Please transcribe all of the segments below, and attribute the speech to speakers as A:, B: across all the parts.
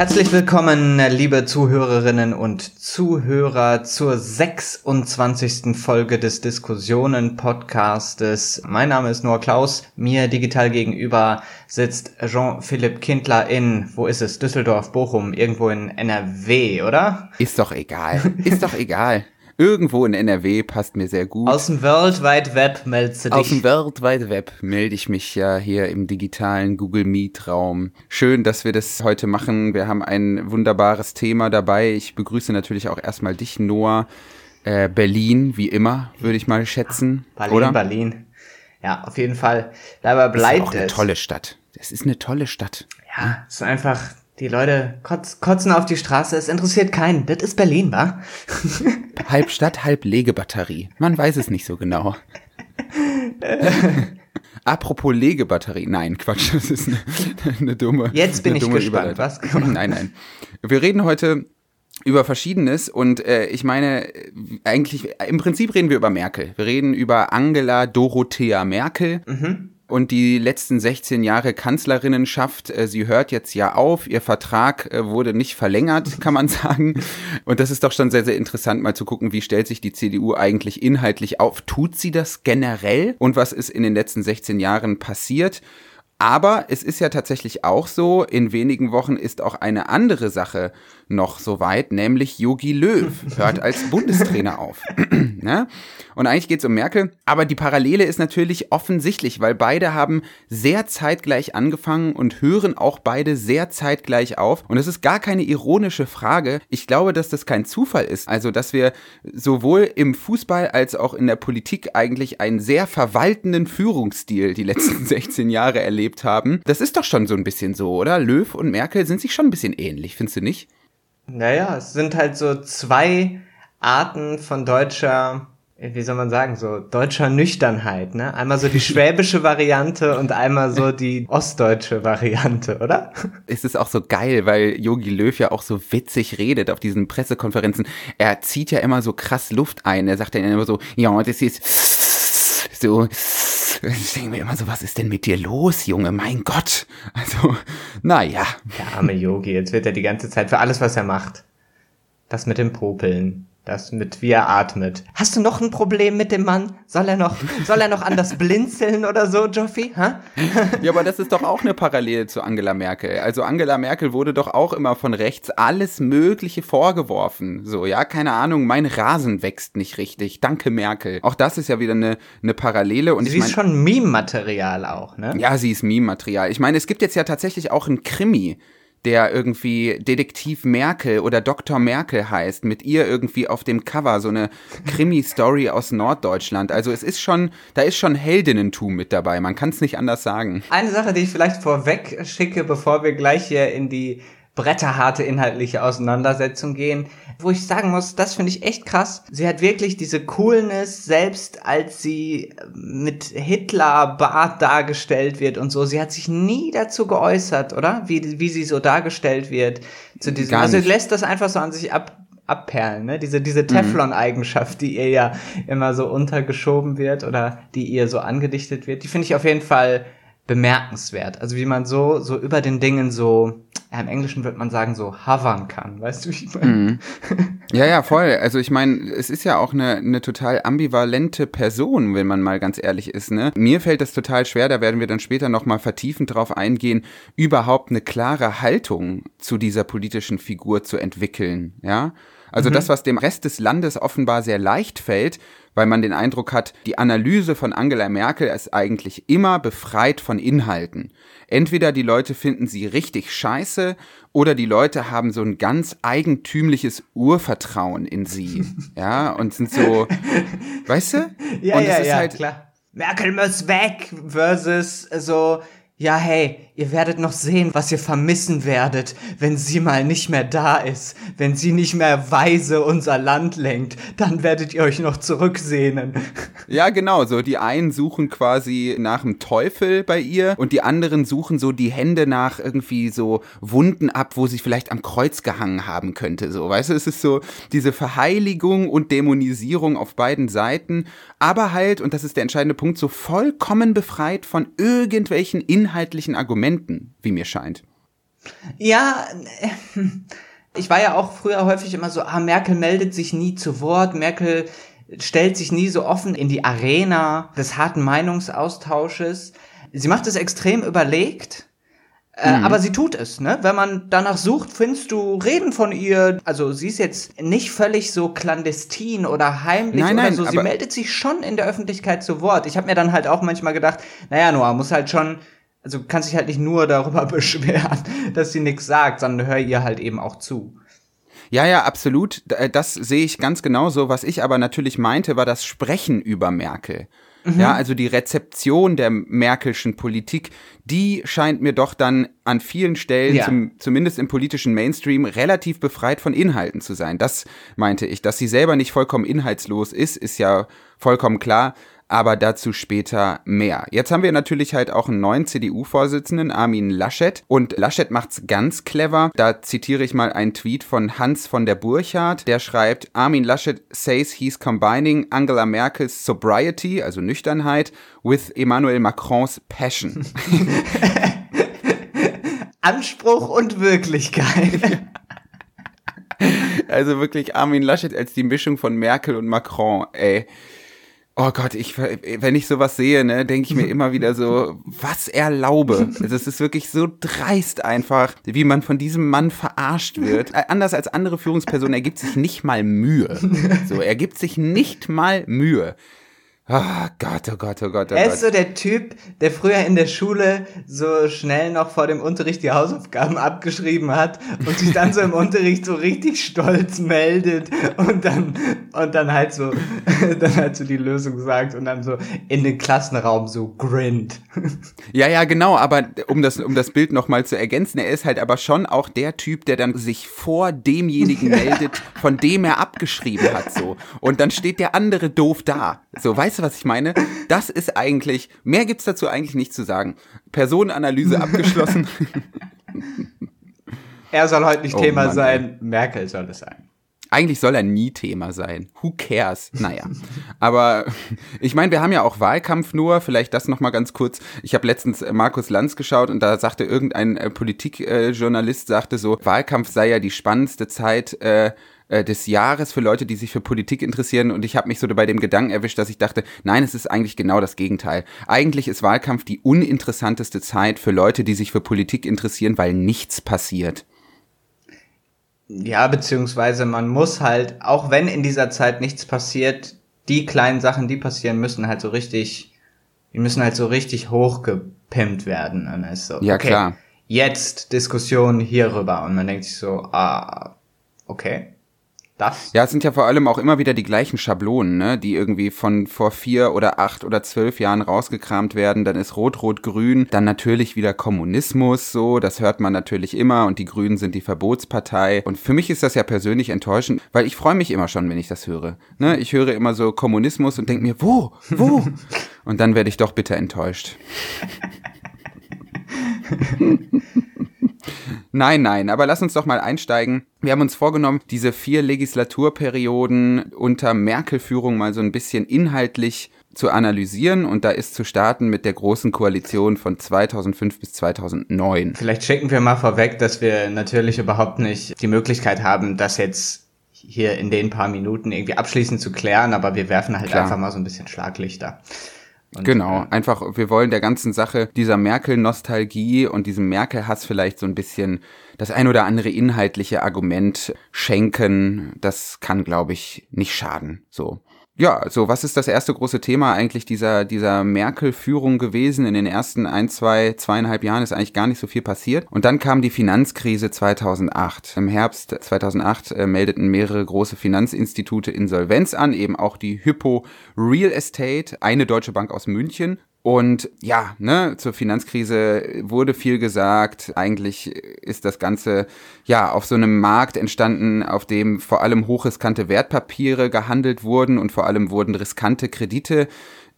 A: Herzlich willkommen, liebe Zuhörerinnen und Zuhörer, zur 26. Folge des Diskussionen-Podcastes. Mein Name ist Noah Klaus. Mir digital gegenüber sitzt Jean-Philippe Kindler in, wo ist es? Düsseldorf, Bochum, irgendwo in NRW, oder?
B: Ist doch egal. Ist doch egal. Irgendwo in NRW passt mir sehr gut.
A: Aus dem World Wide Web meldest du dich.
B: Aus dem World Wide Web melde ich mich ja hier im digitalen Google Meet Raum. Schön, dass wir das heute machen. Wir haben ein wunderbares Thema dabei. Ich begrüße natürlich auch erstmal dich, Noah. Äh, Berlin, wie immer, würde ich mal schätzen.
A: Berlin,
B: oder?
A: Berlin. Ja, auf jeden Fall. Dabei bleibt
B: das ist auch
A: es.
B: eine tolle Stadt. Es ist eine tolle Stadt.
A: Ja, es ist einfach, die Leute kotz, kotzen auf die Straße, es interessiert keinen. Das ist Berlin, wa?
B: halb Stadt, halb Legebatterie. Man weiß es nicht so genau. Apropos Legebatterie. Nein, Quatsch, das ist eine, eine dumme.
A: Jetzt bin ich
B: dumme
A: gespannt, was?
B: Nein, nein. Wir reden heute über Verschiedenes und äh, ich meine, eigentlich, im Prinzip reden wir über Merkel. Wir reden über Angela Dorothea Merkel.
A: Mhm.
B: Und die letzten 16 Jahre Kanzlerinnenschaft, äh, sie hört jetzt ja auf, ihr Vertrag äh, wurde nicht verlängert, kann man sagen. Und das ist doch schon sehr, sehr interessant, mal zu gucken, wie stellt sich die CDU eigentlich inhaltlich auf? Tut sie das generell? Und was ist in den letzten 16 Jahren passiert? Aber es ist ja tatsächlich auch so, in wenigen Wochen ist auch eine andere Sache noch soweit, nämlich Yogi Löw hört als Bundestrainer auf. ne? Und eigentlich geht es um Merkel, aber die Parallele ist natürlich offensichtlich, weil beide haben sehr zeitgleich angefangen und hören auch beide sehr zeitgleich auf. Und es ist gar keine ironische Frage. Ich glaube, dass das kein Zufall ist. Also, dass wir sowohl im Fußball als auch in der Politik eigentlich einen sehr verwaltenden Führungsstil die letzten 16 Jahre erlebt haben. Das ist doch schon so ein bisschen so, oder? Löw und Merkel sind sich schon ein bisschen ähnlich, findest du nicht?
A: Naja, es sind halt so zwei Arten von deutscher, wie soll man sagen, so deutscher Nüchternheit, ne? Einmal so die schwäbische Variante und einmal so die ostdeutsche Variante, oder?
B: Es ist auch so geil, weil Yogi Löw ja auch so witzig redet auf diesen Pressekonferenzen. Er zieht ja immer so krass Luft ein. Er sagt dann immer so, ja, das ist so, ich denke mir immer so, was ist denn mit dir los, Junge? Mein Gott. Also, naja.
A: Der arme Yogi, jetzt wird er die ganze Zeit für alles, was er macht. Das mit dem Popeln. Das mit wie er atmet. Hast du noch ein Problem mit dem Mann? Soll er noch, soll er noch anders blinzeln oder so, Joffi? Ha?
B: Ja, aber das ist doch auch eine Parallele zu Angela Merkel. Also Angela Merkel wurde doch auch immer von rechts alles Mögliche vorgeworfen. So, ja, keine Ahnung, mein Rasen wächst nicht richtig. Danke, Merkel. Auch das ist ja wieder eine, eine Parallele. Und
A: Sie
B: ich
A: ist
B: mein,
A: schon Meme-Material auch, ne?
B: Ja, sie ist Meme-Material. Ich meine, es gibt jetzt ja tatsächlich auch einen Krimi, der irgendwie Detektiv Merkel oder Dr. Merkel heißt, mit ihr irgendwie auf dem Cover, so eine Krimi-Story aus Norddeutschland. Also es ist schon, da ist schon Heldinnentum mit dabei, man kann es nicht anders sagen.
A: Eine Sache, die ich vielleicht vorweg schicke, bevor wir gleich hier in die bretterharte inhaltliche Auseinandersetzung gehen, wo ich sagen muss, das finde ich echt krass. Sie hat wirklich diese Coolness, selbst als sie mit Hitler-Bart dargestellt wird und so. Sie hat sich nie dazu geäußert, oder? Wie, wie sie so dargestellt wird. Zu diesem, also lässt das einfach so an sich ab, abperlen, ne? Diese, diese Teflon-Eigenschaft, die ihr ja immer so untergeschoben wird oder die ihr so angedichtet wird, die finde ich auf jeden Fall bemerkenswert. Also wie man so, so über den Dingen so, ja, im Englischen wird man sagen, so hovern kann. Weißt du, wie ich meine?
B: Ja, ja, voll. Also ich meine, es ist ja auch eine, eine total ambivalente Person, wenn man mal ganz ehrlich ist. Ne? Mir fällt das total schwer, da werden wir dann später nochmal vertiefend drauf eingehen, überhaupt eine klare Haltung zu dieser politischen Figur zu entwickeln. Ja, also das, was dem Rest des Landes offenbar sehr leicht fällt, weil man den Eindruck hat, die Analyse von Angela Merkel ist eigentlich immer befreit von Inhalten. Entweder die Leute finden sie richtig scheiße oder die Leute haben so ein ganz eigentümliches Urvertrauen in sie. Ja, und sind so, weißt du?
A: Ja,
B: und
A: ja, ja,
B: halt,
A: klar. Merkel muss weg versus so, ja, hey, ihr werdet noch sehen, was ihr vermissen werdet, wenn sie mal nicht mehr da ist, wenn sie nicht mehr weise unser Land lenkt, dann werdet ihr euch noch zurücksehnen.
B: Ja, genau, so die einen suchen quasi nach dem Teufel bei ihr und die anderen suchen so die Hände nach irgendwie so Wunden ab, wo sie vielleicht am Kreuz gehangen haben könnte, so, weißt du, es ist so diese Verheiligung und Dämonisierung auf beiden Seiten, aber halt, und das ist der entscheidende Punkt, so vollkommen befreit von irgendwelchen inhaltlichen Argumenten, wie mir scheint.
A: Ja, ich war ja auch früher häufig immer so, ah, Merkel meldet sich nie zu Wort, Merkel stellt sich nie so offen in die Arena des harten Meinungsaustausches. Sie macht es extrem überlegt, äh, mhm. aber sie tut es, ne? Wenn man danach sucht, findest du Reden von ihr. Also sie ist jetzt nicht völlig so clandestin oder heimlich
B: nein,
A: oder
B: nein,
A: so. Sie meldet sich schon in der Öffentlichkeit zu Wort. Ich habe mir dann halt auch manchmal gedacht, naja, Noah muss halt schon also kannst dich halt nicht nur darüber beschweren, dass sie nichts sagt, sondern hör ihr halt eben auch zu.
B: Ja, ja, absolut. Äh, das sehe ich ganz genauso. Was ich aber natürlich meinte, war das Sprechen über Merkel. Mhm. Ja, also die Rezeption der Merkelschen Politik, die scheint mir doch dann an vielen Stellen, ja. zum, zumindest im politischen Mainstream, relativ befreit von Inhalten zu sein. Das meinte ich. Dass sie selber nicht vollkommen inhaltslos ist, ist ja vollkommen klar aber dazu später mehr. Jetzt haben wir natürlich halt auch einen neuen CDU-Vorsitzenden, Armin Laschet. Und Laschet macht's ganz clever. Da zitiere ich mal einen Tweet von Hans von der Burchardt. Der schreibt, Armin Laschet says he's combining Angela Merkels sobriety, also Nüchternheit, with Emmanuel Macrons passion.
A: Anspruch und Wirklichkeit.
B: Also wirklich Armin Laschet als die Mischung von Merkel und Macron, ey. Oh Gott, ich, wenn ich sowas sehe, ne, denke ich mir immer wieder so, was erlaube. Also es ist wirklich so dreist einfach, wie man von diesem Mann verarscht wird. Äh, anders als andere Führungspersonen, er gibt sich nicht mal Mühe. So, er gibt sich nicht mal Mühe. Oh Gott, oh Gott, oh Gott, oh
A: Er
B: Gott.
A: ist so der Typ, der früher in der Schule so schnell noch vor dem Unterricht die Hausaufgaben abgeschrieben hat und sich dann so im Unterricht so richtig stolz meldet und dann, und dann halt so, dann halt so die Lösung sagt und dann so in den Klassenraum so grinnt.
B: Ja, ja, genau, aber um das, um das Bild nochmal zu ergänzen, er ist halt aber schon auch der Typ, der dann sich vor demjenigen meldet, von dem er abgeschrieben hat, so. Und dann steht der andere doof da. So, weißt du, was ich meine? Das ist eigentlich, mehr gibt's dazu eigentlich nicht zu sagen. Personenanalyse abgeschlossen.
A: er soll heute nicht oh, Thema Mann, sein. Merkel soll es sein.
B: Eigentlich soll er nie Thema sein. Who cares? Naja. Aber ich meine, wir haben ja auch Wahlkampf nur. Vielleicht das nochmal ganz kurz. Ich habe letztens Markus Lanz geschaut und da sagte irgendein äh, Politikjournalist, sagte so, Wahlkampf sei ja die spannendste Zeit äh, äh, des Jahres für Leute, die sich für Politik interessieren. Und ich habe mich so bei dem Gedanken erwischt, dass ich dachte, nein, es ist eigentlich genau das Gegenteil. Eigentlich ist Wahlkampf die uninteressanteste Zeit für Leute, die sich für Politik interessieren, weil nichts passiert.
A: Ja, beziehungsweise man muss halt, auch wenn in dieser Zeit nichts passiert, die kleinen Sachen, die passieren, müssen halt so richtig, die müssen halt so richtig hochgepimpt werden. Und ist so,
B: ja, okay, klar.
A: Jetzt Diskussion hierüber. Und man denkt sich so, ah, okay. Das?
B: Ja, es sind ja vor allem auch immer wieder die gleichen Schablonen, ne, die irgendwie von vor vier oder acht oder zwölf Jahren rausgekramt werden. Dann ist Rot-Rot-Grün, dann natürlich wieder Kommunismus, so, das hört man natürlich immer und die Grünen sind die Verbotspartei. Und für mich ist das ja persönlich enttäuschend, weil ich freue mich immer schon, wenn ich das höre. Ne, ich höre immer so Kommunismus und denke mir, wo, wo? und dann werde ich doch bitter enttäuscht. Nein, nein, aber lass uns doch mal einsteigen. Wir haben uns vorgenommen, diese vier Legislaturperioden unter Merkel-Führung mal so ein bisschen inhaltlich zu analysieren und da ist zu starten mit der großen Koalition von 2005 bis 2009.
A: Vielleicht schicken wir mal vorweg, dass wir natürlich überhaupt nicht die Möglichkeit haben, das jetzt hier in den paar Minuten irgendwie abschließend zu klären, aber wir werfen halt Klar. einfach mal so ein bisschen Schlaglichter.
B: Und, genau, äh, einfach, wir wollen der ganzen Sache dieser Merkel-Nostalgie und diesem Merkel-Hass vielleicht so ein bisschen das ein oder andere inhaltliche Argument schenken. Das kann, glaube ich, nicht schaden. So. Ja, so was ist das erste große Thema eigentlich dieser, dieser Merkel-Führung gewesen? In den ersten ein, zwei, zweieinhalb Jahren ist eigentlich gar nicht so viel passiert. Und dann kam die Finanzkrise 2008. Im Herbst 2008 äh, meldeten mehrere große Finanzinstitute Insolvenz an, eben auch die Hypo Real Estate, eine deutsche Bank aus München. Und ja, ne, zur Finanzkrise wurde viel gesagt. Eigentlich ist das Ganze ja auf so einem Markt entstanden, auf dem vor allem hochriskante Wertpapiere gehandelt wurden und vor allem wurden riskante Kredite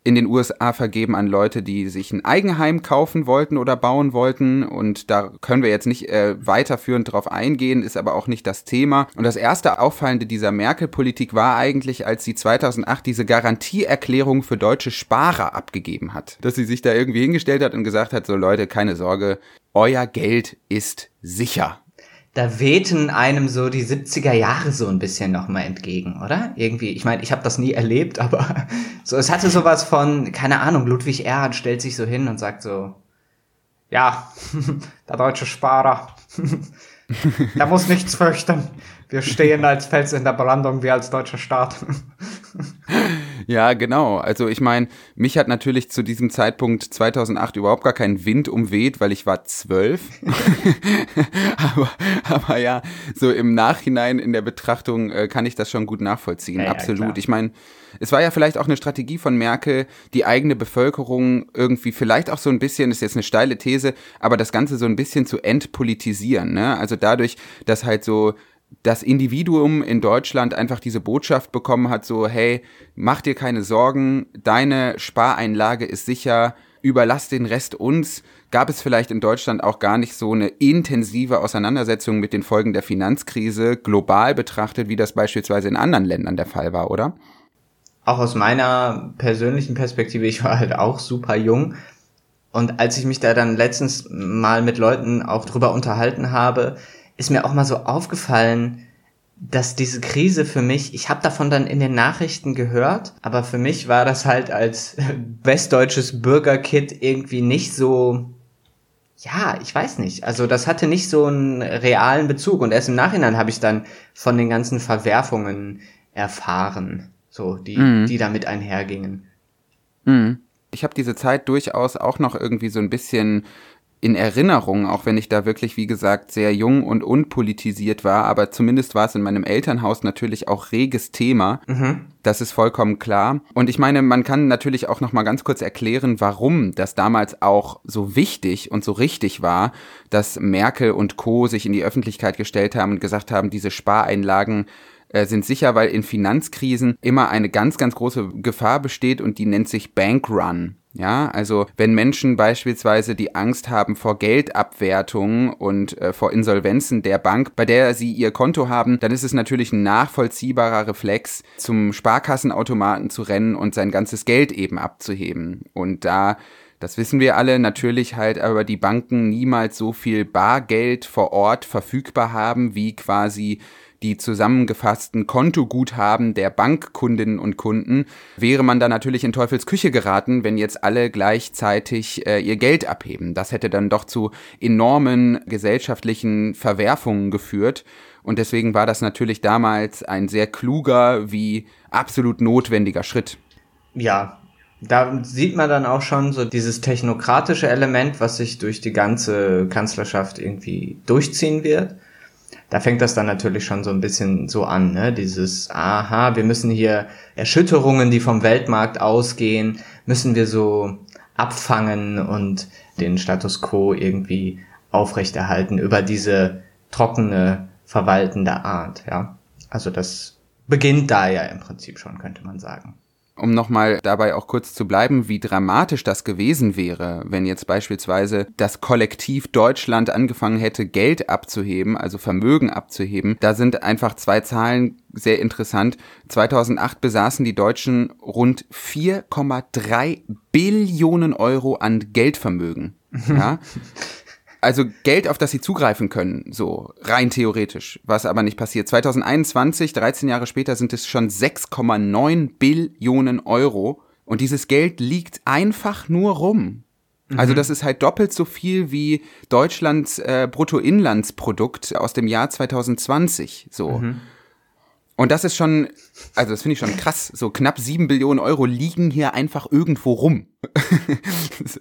B: in den USA vergeben an Leute, die sich ein Eigenheim kaufen wollten oder bauen wollten. Und da können wir jetzt nicht äh, weiterführend drauf eingehen, ist aber auch nicht das Thema. Und das erste Auffallende dieser Merkel-Politik war eigentlich, als sie 2008 diese Garantieerklärung für deutsche Sparer abgegeben hat. Dass sie sich da irgendwie hingestellt hat und gesagt hat, so Leute, keine Sorge, euer Geld ist sicher.
A: Da wehten einem so die 70er Jahre so ein bisschen nochmal entgegen, oder? Irgendwie, ich meine, ich habe das nie erlebt, aber so, es hatte sowas von, keine Ahnung, Ludwig Erhard stellt sich so hin und sagt so, ja, der deutsche Sparer, der muss nichts fürchten. Wir stehen als Fels in der Brandung, wir als deutscher Staat.
B: Ja, genau. Also ich meine, mich hat natürlich zu diesem Zeitpunkt 2008 überhaupt gar kein Wind umweht, weil ich war zwölf. aber, aber ja, so im Nachhinein in der Betrachtung äh, kann ich das schon gut nachvollziehen. Ja, Absolut. Ja, ich meine, es war ja vielleicht auch eine Strategie von Merkel, die eigene Bevölkerung irgendwie vielleicht auch so ein bisschen, ist jetzt eine steile These, aber das Ganze so ein bisschen zu entpolitisieren. Ne? Also dadurch, dass halt so das Individuum in Deutschland einfach diese Botschaft bekommen hat, so, hey, mach dir keine Sorgen, deine Spareinlage ist sicher, überlass den Rest uns, gab es vielleicht in Deutschland auch gar nicht so eine intensive Auseinandersetzung mit den Folgen der Finanzkrise global betrachtet, wie das beispielsweise in anderen Ländern der Fall war, oder?
A: Auch aus meiner persönlichen Perspektive, ich war halt auch super jung. Und als ich mich da dann letztens mal mit Leuten auch drüber unterhalten habe, ist mir auch mal so aufgefallen, dass diese Krise für mich, ich habe davon dann in den Nachrichten gehört, aber für mich war das halt als westdeutsches Bürgerkid irgendwie nicht so, ja, ich weiß nicht. Also das hatte nicht so einen realen Bezug und erst im Nachhinein habe ich dann von den ganzen Verwerfungen erfahren, so die, mhm. die damit einhergingen.
B: Mhm. Ich habe diese Zeit durchaus auch noch irgendwie so ein bisschen in Erinnerung, auch wenn ich da wirklich, wie gesagt, sehr jung und unpolitisiert war, aber zumindest war es in meinem Elternhaus natürlich auch reges Thema. Mhm. Das ist vollkommen klar. Und ich meine, man kann natürlich auch noch mal ganz kurz erklären, warum das damals auch so wichtig und so richtig war, dass Merkel und Co. sich in die Öffentlichkeit gestellt haben und gesagt haben, diese Spareinlagen äh, sind sicher, weil in Finanzkrisen immer eine ganz, ganz große Gefahr besteht und die nennt sich Bankrun. Ja, also wenn Menschen beispielsweise die Angst haben vor Geldabwertung und äh, vor Insolvenzen der Bank, bei der sie ihr Konto haben, dann ist es natürlich ein nachvollziehbarer Reflex, zum Sparkassenautomaten zu rennen und sein ganzes Geld eben abzuheben. Und da das wissen wir alle, natürlich halt aber die Banken niemals so viel Bargeld vor Ort verfügbar haben, wie quasi die zusammengefassten Kontoguthaben der Bankkundinnen und Kunden, wäre man da natürlich in Teufels Küche geraten, wenn jetzt alle gleichzeitig äh, ihr Geld abheben. Das hätte dann doch zu enormen gesellschaftlichen Verwerfungen geführt. Und deswegen war das natürlich damals ein sehr kluger wie absolut notwendiger Schritt.
A: Ja, da sieht man dann auch schon so dieses technokratische Element, was sich durch die ganze Kanzlerschaft irgendwie durchziehen wird da fängt das dann natürlich schon so ein bisschen so an, ne? Dieses, aha, wir müssen hier Erschütterungen, die vom Weltmarkt ausgehen, müssen wir so abfangen und den Status quo irgendwie aufrechterhalten über diese trockene, verwaltende Art, ja. Also das beginnt da ja im Prinzip schon, könnte man sagen
B: um nochmal dabei auch kurz zu bleiben, wie dramatisch das gewesen wäre, wenn jetzt beispielsweise das Kollektiv Deutschland angefangen hätte, Geld abzuheben, also Vermögen abzuheben. Da sind einfach zwei Zahlen sehr interessant. 2008 besaßen die Deutschen rund 4,3 Billionen Euro an Geldvermögen. Ja? also Geld, auf das sie zugreifen können, so rein theoretisch, was aber nicht passiert. 2021, 13 Jahre später, sind es schon 6,9 Billionen Euro und dieses Geld liegt einfach nur rum. Also mhm. das ist halt doppelt so viel wie Deutschlands äh, Bruttoinlandsprodukt aus dem Jahr 2020. So. Mhm. Und das ist schon, also das finde ich schon krass. So knapp sieben Billionen Euro liegen hier einfach irgendwo rum.
A: so.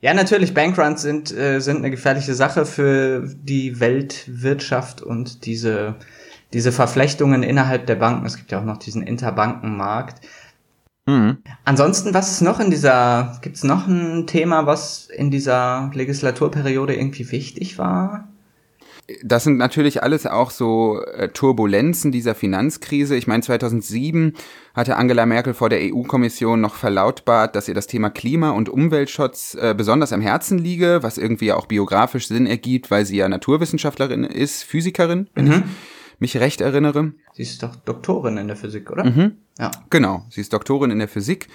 A: Ja, natürlich, Bankruns sind, äh, sind eine gefährliche Sache für die Weltwirtschaft und diese, diese Verflechtungen innerhalb der Banken. Es gibt ja auch noch diesen Interbankenmarkt. Mhm. Ansonsten, was ist noch in dieser, gibt es noch ein Thema, was in dieser Legislaturperiode irgendwie wichtig war?
B: Das sind natürlich alles auch so äh, Turbulenzen dieser Finanzkrise. Ich meine, 2007 hatte Angela Merkel vor der EU-Kommission noch verlautbart, dass ihr das Thema Klima- und Umweltschutz äh, besonders am Herzen liege, was irgendwie auch biografisch Sinn ergibt, weil sie ja Naturwissenschaftlerin ist, Physikerin, wenn mhm. ich mich recht erinnere.
A: Sie ist doch Doktorin in der Physik, oder?
B: Mhm. Ja. Genau, sie ist Doktorin in der Physik.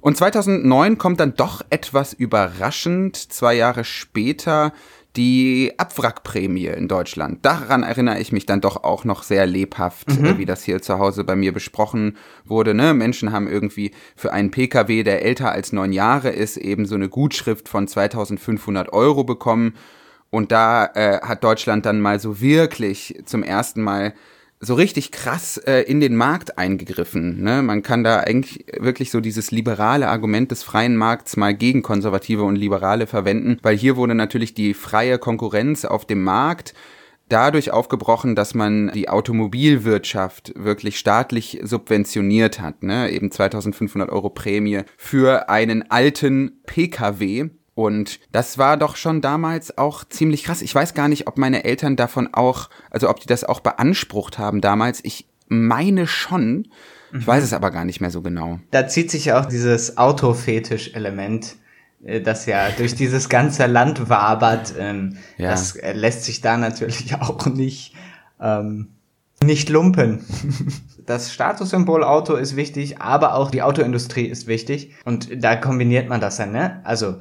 B: Und 2009 kommt dann doch etwas überraschend, zwei Jahre später, die Abwrackprämie in Deutschland. Daran erinnere ich mich dann doch auch noch sehr lebhaft, mhm. äh, wie das hier zu Hause bei mir besprochen wurde. Ne? Menschen haben irgendwie für einen Pkw, der älter als neun Jahre ist, eben so eine Gutschrift von 2500 Euro bekommen. Und da äh, hat Deutschland dann mal so wirklich zum ersten Mal so richtig krass äh, in den Markt eingegriffen. Ne? Man kann da eigentlich wirklich so dieses liberale Argument des freien Markts mal gegen Konservative und Liberale verwenden, weil hier wurde natürlich die freie Konkurrenz auf dem Markt dadurch aufgebrochen, dass man die Automobilwirtschaft wirklich staatlich subventioniert hat. Ne? Eben 2500 Euro Prämie für einen alten Pkw und das war doch schon damals auch ziemlich krass. Ich weiß gar nicht, ob meine Eltern davon auch, also ob die das auch beansprucht haben damals. Ich meine schon. Ich weiß mhm. es aber gar nicht mehr so genau.
A: Da zieht sich ja auch dieses Autofetisch-Element, äh, das ja durch dieses ganze Land wabert. Ähm, ja. Das äh, lässt sich da natürlich auch nicht, ähm, nicht lumpen. Das Statussymbol Auto ist wichtig, aber auch die Autoindustrie ist wichtig. Und da kombiniert man das dann, ne? Also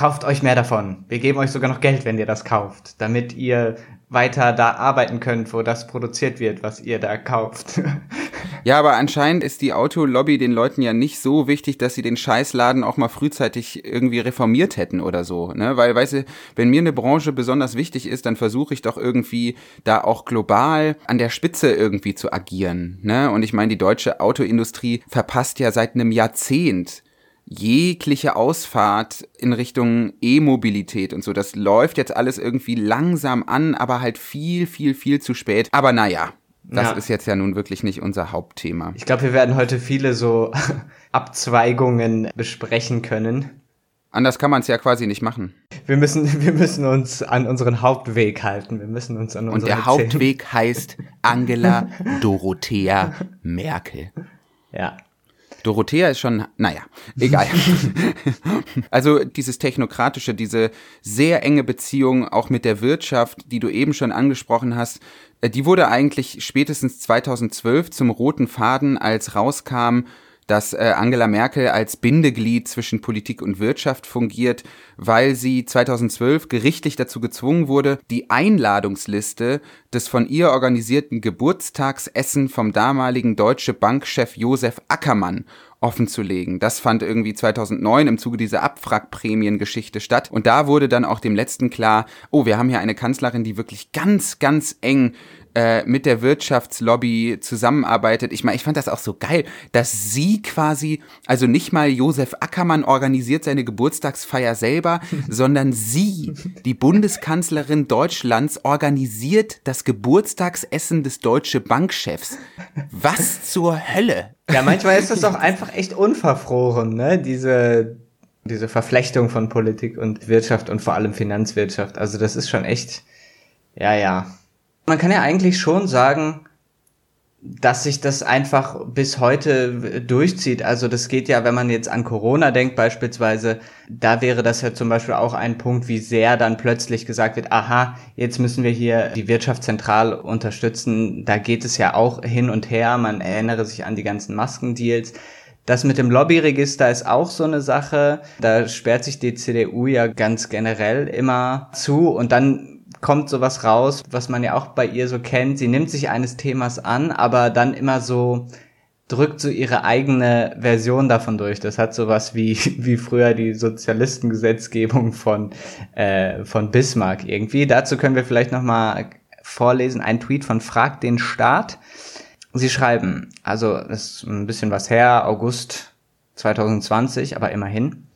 A: kauft euch mehr davon. Wir geben euch sogar noch Geld, wenn ihr das kauft, damit ihr weiter da arbeiten könnt, wo das produziert wird, was ihr da kauft.
B: Ja, aber anscheinend ist die Autolobby den Leuten ja nicht so wichtig, dass sie den Scheißladen auch mal frühzeitig irgendwie reformiert hätten oder so, ne? Weil, weißt du, wenn mir eine Branche besonders wichtig ist, dann versuche ich doch irgendwie da auch global an der Spitze irgendwie zu agieren, ne? Und ich meine, die deutsche Autoindustrie verpasst ja seit einem Jahrzehnt jegliche Ausfahrt in Richtung E-Mobilität und so. Das läuft jetzt alles irgendwie langsam an, aber halt viel, viel, viel zu spät. Aber naja, das ja. ist jetzt ja nun wirklich nicht unser Hauptthema.
A: Ich glaube, wir werden heute viele so Abzweigungen besprechen können.
B: Anders kann man es ja quasi nicht machen.
A: Wir müssen, wir müssen uns an unseren Hauptweg halten. Wir müssen uns an
B: Und der Hauptweg heißt Angela Dorothea Merkel.
A: Ja.
B: Dorothea ist schon, naja, egal. also dieses technokratische, diese sehr enge Beziehung auch mit der Wirtschaft, die du eben schon angesprochen hast, äh, die wurde eigentlich spätestens 2012 zum roten Faden, als rauskam, dass äh, Angela Merkel als Bindeglied zwischen Politik und Wirtschaft fungiert, weil sie 2012 gerichtlich dazu gezwungen wurde, die Einladungsliste des von ihr organisierten Geburtstagsessen vom damaligen Deutsche Bankchef Josef Ackermann offenzulegen. Das fand irgendwie 2009 im Zuge dieser Abwrackprämiengeschichte statt. Und da wurde dann auch dem Letzten klar, oh, wir haben hier eine Kanzlerin, die wirklich ganz, ganz eng äh, mit der Wirtschaftslobby zusammenarbeitet. Ich meine, ich fand das auch so geil, dass sie quasi, also nicht mal Josef Ackermann organisiert seine Geburtstagsfeier selber, sondern sie, die Bundeskanzlerin Deutschlands, organisiert das Geburtstagsessen des deutsche Bankchefs. Was zur Hölle?
A: Ja, manchmal ist das doch einfach echt unverfroren, ne? Diese, diese Verflechtung von Politik und Wirtschaft und vor allem Finanzwirtschaft. Also das ist schon echt, ja, ja. Man kann ja eigentlich schon sagen, dass sich das einfach bis heute durchzieht. Also das geht ja, wenn man jetzt an Corona denkt beispielsweise, da wäre das ja zum Beispiel auch ein Punkt, wie sehr dann plötzlich gesagt wird, aha, jetzt müssen wir hier die Wirtschaft zentral unterstützen. Da geht es ja auch hin und her. Man erinnere sich an die ganzen Maskendeals. Das mit dem Lobbyregister ist auch so eine Sache. Da sperrt sich die CDU ja ganz generell immer zu und dann kommt sowas raus, was man ja auch bei ihr so kennt. Sie nimmt sich eines Themas an, aber dann immer so drückt so ihre eigene Version davon durch. Das hat sowas wie, wie früher die Sozialistengesetzgebung von, äh, von Bismarck irgendwie. Dazu können wir vielleicht nochmal vorlesen, ein Tweet von Frag den Staat. Sie schreiben, also ist ein bisschen was her, August 2020, aber immerhin.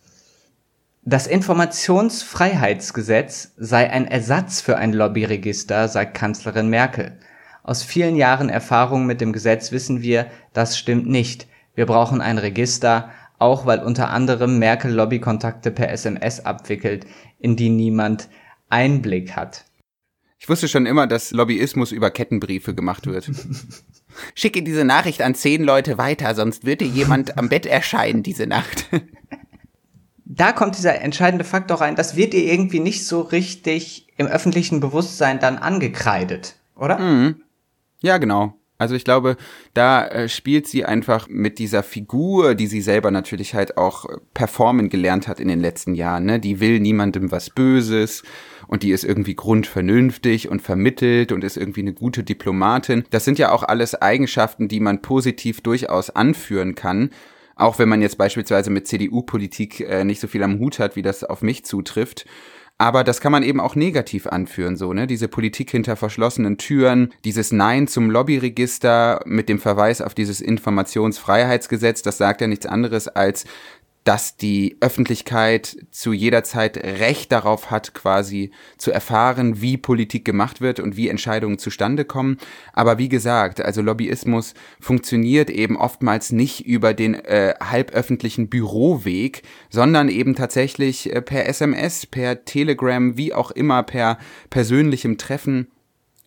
A: Das Informationsfreiheitsgesetz sei ein Ersatz für ein Lobbyregister, sagt Kanzlerin Merkel. Aus vielen Jahren Erfahrung mit dem Gesetz wissen wir, das stimmt nicht. Wir brauchen ein Register, auch weil unter anderem Merkel Lobbykontakte per SMS abwickelt, in die niemand Einblick hat.
B: Ich wusste schon immer, dass Lobbyismus über Kettenbriefe gemacht wird. Schicke diese Nachricht an zehn Leute weiter, sonst wird dir jemand am Bett erscheinen diese Nacht.
A: da kommt dieser entscheidende Faktor rein, das wird ihr irgendwie nicht so richtig im öffentlichen Bewusstsein dann angekreidet, oder?
B: Mhm. Ja, genau. Also ich glaube, da äh, spielt sie einfach mit dieser Figur, die sie selber natürlich halt auch äh, performen gelernt hat in den letzten Jahren. Ne? Die will niemandem was Böses und die ist irgendwie grundvernünftig und vermittelt und ist irgendwie eine gute Diplomatin. Das sind ja auch alles Eigenschaften, die man positiv durchaus anführen kann. Auch wenn man jetzt beispielsweise mit CDU-Politik äh, nicht so viel am Hut hat, wie das auf mich zutrifft. Aber das kann man eben auch negativ anführen, so, ne? Diese Politik hinter verschlossenen Türen, dieses Nein zum Lobbyregister mit dem Verweis auf dieses Informationsfreiheitsgesetz, das sagt ja nichts anderes als, dass die Öffentlichkeit zu jeder Zeit Recht darauf hat, quasi zu erfahren, wie Politik gemacht wird und wie Entscheidungen zustande kommen. Aber wie gesagt, also Lobbyismus funktioniert eben oftmals nicht über den äh, halböffentlichen Büroweg, sondern eben tatsächlich äh, per SMS, per Telegram, wie auch immer, per persönlichem Treffen.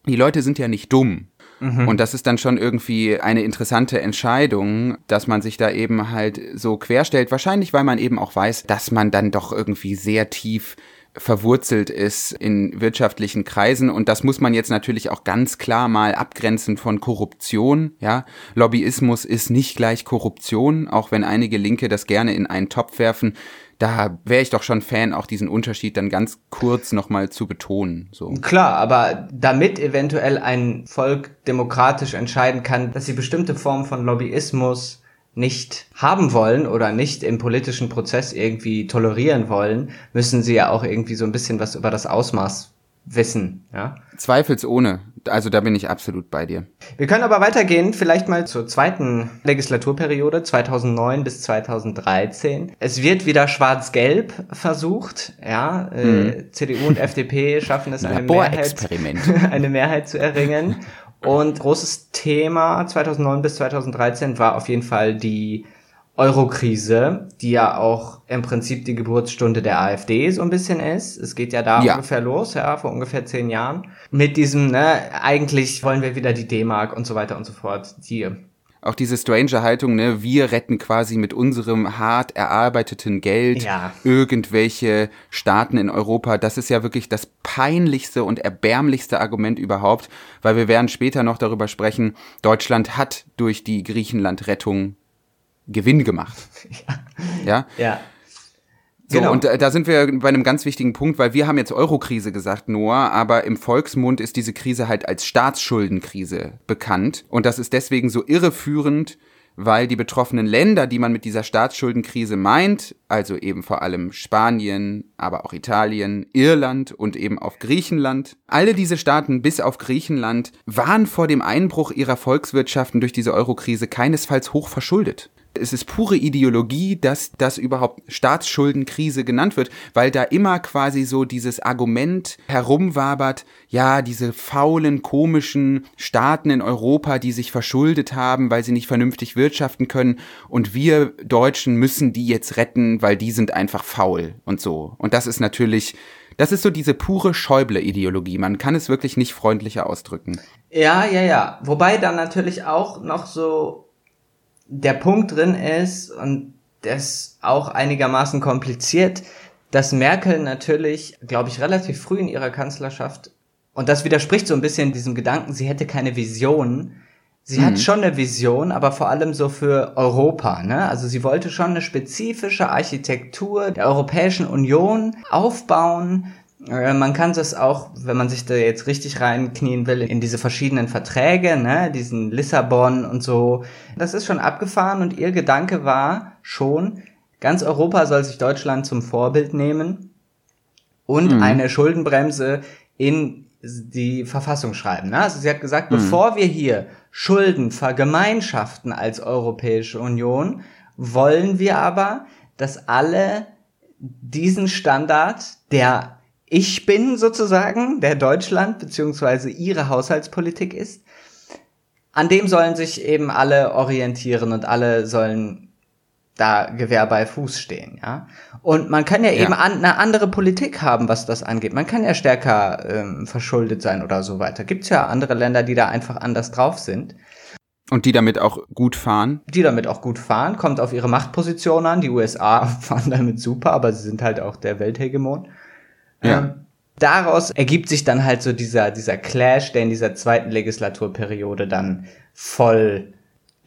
B: Die Leute sind ja nicht dumm. Mhm. Und das ist dann schon irgendwie eine interessante Entscheidung, dass man sich da eben halt so querstellt. Wahrscheinlich, weil man eben auch weiß, dass man dann doch irgendwie sehr tief verwurzelt ist in wirtschaftlichen Kreisen und das muss man jetzt natürlich auch ganz klar mal abgrenzen von Korruption, ja. Lobbyismus ist nicht gleich Korruption, auch wenn einige Linke das gerne in einen Topf werfen da wäre ich doch schon Fan, auch diesen Unterschied dann ganz kurz nochmal zu betonen. So.
A: Klar, aber damit eventuell ein Volk demokratisch entscheiden kann, dass sie bestimmte Formen von Lobbyismus nicht haben wollen oder nicht im politischen Prozess irgendwie tolerieren wollen, müssen sie ja auch irgendwie so ein bisschen was über das Ausmaß wissen. Ja?
B: Zweifelsohne. Also da bin ich absolut bei dir.
A: Wir können aber weitergehen, vielleicht mal zur zweiten Legislaturperiode 2009 bis 2013. Es wird wieder Schwarz-Gelb versucht. Ja, äh, hm. äh, CDU und FDP schaffen es, eine Mehrheit, eine Mehrheit zu erringen. Und großes Thema 2009 bis 2013 war auf jeden Fall die Eurokrise, die ja auch im Prinzip die Geburtsstunde der AfD so ein bisschen ist. Es geht ja da ja. ungefähr los, ja, vor ungefähr zehn Jahren. Mit diesem, ne, eigentlich wollen wir wieder die D-Mark und so weiter und so fort. Die
B: auch diese strange Haltung, ne, wir retten quasi mit unserem hart erarbeiteten Geld ja. irgendwelche Staaten in Europa. Das ist ja wirklich das peinlichste und erbärmlichste Argument überhaupt, weil wir werden später noch darüber sprechen, Deutschland hat durch die Griechenland-Rettung Gewinn gemacht.
A: ja. Ja. ja.
B: So, genau. und da, da sind wir bei einem ganz wichtigen Punkt, weil wir haben jetzt Eurokrise gesagt, Noah, aber im Volksmund ist diese Krise halt als Staatsschuldenkrise bekannt. Und das ist deswegen so irreführend, weil die betroffenen Länder, die man mit dieser Staatsschuldenkrise meint, also eben vor allem Spanien, aber auch Italien, Irland und eben auch Griechenland, alle diese Staaten bis auf Griechenland waren vor dem Einbruch ihrer Volkswirtschaften durch diese Eurokrise keinesfalls hoch verschuldet es ist pure Ideologie, dass das überhaupt Staatsschuldenkrise genannt wird, weil da immer quasi so dieses Argument herumwabert, ja, diese faulen, komischen Staaten in Europa, die sich verschuldet haben, weil sie nicht vernünftig wirtschaften können und wir Deutschen müssen die jetzt retten, weil die sind einfach faul und so. Und das ist natürlich das ist so diese pure Schäuble-Ideologie. Man kann es wirklich nicht freundlicher ausdrücken.
A: Ja, ja, ja. Wobei dann natürlich auch noch so der Punkt drin ist, und das auch einigermaßen kompliziert, dass Merkel natürlich, glaube ich, relativ früh in ihrer Kanzlerschaft, und das widerspricht so ein bisschen diesem Gedanken, sie hätte keine Vision. Sie mhm. hat schon eine Vision, aber vor allem so für Europa. Ne? Also sie wollte schon eine spezifische Architektur der Europäischen Union aufbauen, man kann das auch, wenn man sich da jetzt richtig reinknien will, in diese verschiedenen Verträge, ne, diesen Lissabon und so. Das ist schon abgefahren und ihr Gedanke war schon, ganz Europa soll sich Deutschland zum Vorbild nehmen und mhm. eine Schuldenbremse in die Verfassung schreiben. Ne? Also sie hat gesagt, mhm. bevor wir hier Schulden vergemeinschaften als Europäische Union, wollen wir aber, dass alle diesen Standard, der ich bin sozusagen, der Deutschland beziehungsweise ihre Haushaltspolitik ist, an dem sollen sich eben alle orientieren und alle sollen da Gewehr bei Fuß stehen, ja. Und man kann ja, ja. eben an, eine andere Politik haben, was das angeht. Man kann ja stärker ähm, verschuldet sein oder so weiter. Gibt's ja andere Länder, die da einfach anders drauf sind.
B: Und die damit auch gut fahren?
A: Die damit auch gut fahren, kommt auf ihre Machtposition an. Die USA fahren damit super, aber sie sind halt auch der Welthegemon. Ja. Ähm, daraus ergibt sich dann halt so dieser, dieser Clash, der in dieser zweiten Legislaturperiode dann voll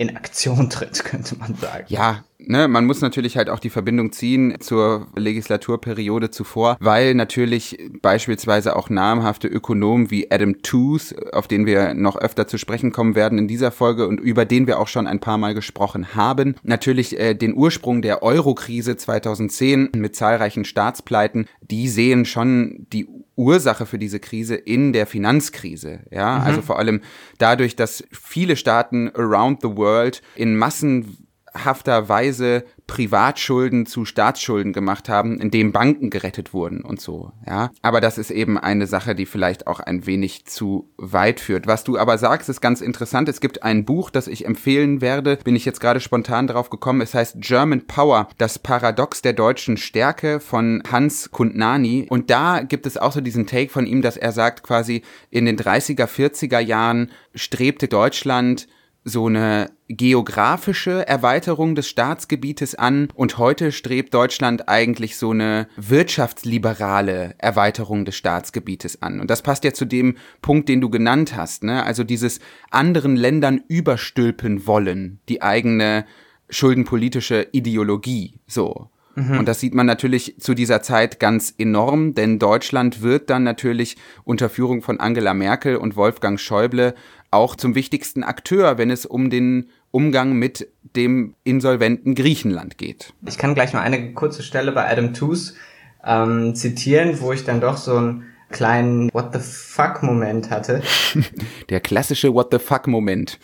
A: in Aktion tritt, könnte man sagen.
B: Ja, ne, man muss natürlich halt auch die Verbindung ziehen zur Legislaturperiode zuvor, weil natürlich beispielsweise auch namhafte Ökonomen wie Adam Tooth, auf den wir noch öfter zu sprechen kommen werden in dieser Folge und über den wir auch schon ein paar Mal gesprochen haben, natürlich äh, den Ursprung der Euro-Krise 2010 mit zahlreichen Staatspleiten, die sehen schon die Ursache für diese Krise in der Finanzkrise. Ja, mhm. also vor allem dadurch, dass viele Staaten around the world in Massen Weise Privatschulden zu Staatsschulden gemacht haben, indem Banken gerettet wurden und so, ja. Aber das ist eben eine Sache, die vielleicht auch ein wenig zu weit führt. Was du aber sagst, ist ganz interessant. Es gibt ein Buch, das ich empfehlen werde, bin ich jetzt gerade spontan drauf gekommen. Es heißt German Power, das Paradox der deutschen Stärke von Hans Kundnani. Und da gibt es auch so diesen Take von ihm, dass er sagt quasi, in den 30er, 40er Jahren strebte Deutschland so eine geografische Erweiterung des Staatsgebietes an und heute strebt Deutschland eigentlich so eine wirtschaftsliberale Erweiterung des Staatsgebietes an. Und das passt ja zu dem Punkt, den du genannt hast, ne? Also dieses anderen Ländern überstülpen wollen, die eigene schuldenpolitische Ideologie, so. Mhm. Und das sieht man natürlich zu dieser Zeit ganz enorm, denn Deutschland wird dann natürlich unter Führung von Angela Merkel und Wolfgang Schäuble auch zum wichtigsten Akteur, wenn es um den Umgang mit dem insolventen Griechenland geht.
A: Ich kann gleich mal eine kurze Stelle bei Adam Tooze ähm, zitieren, wo ich dann doch so einen kleinen What the fuck Moment hatte.
B: Der klassische What the fuck Moment.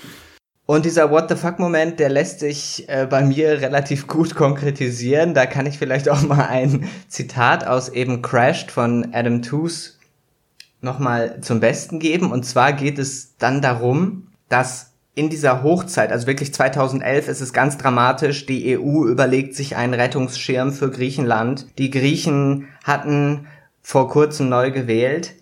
A: Und dieser What the fuck Moment, der lässt sich äh, bei mir relativ gut konkretisieren. Da kann ich vielleicht auch mal ein Zitat aus eben Crashed von Adam Tooze nochmal zum Besten geben. Und zwar geht es dann darum, dass in dieser Hochzeit, also wirklich 2011 ist es ganz dramatisch, die EU überlegt sich einen Rettungsschirm für Griechenland. Die Griechen hatten vor kurzem neu gewählt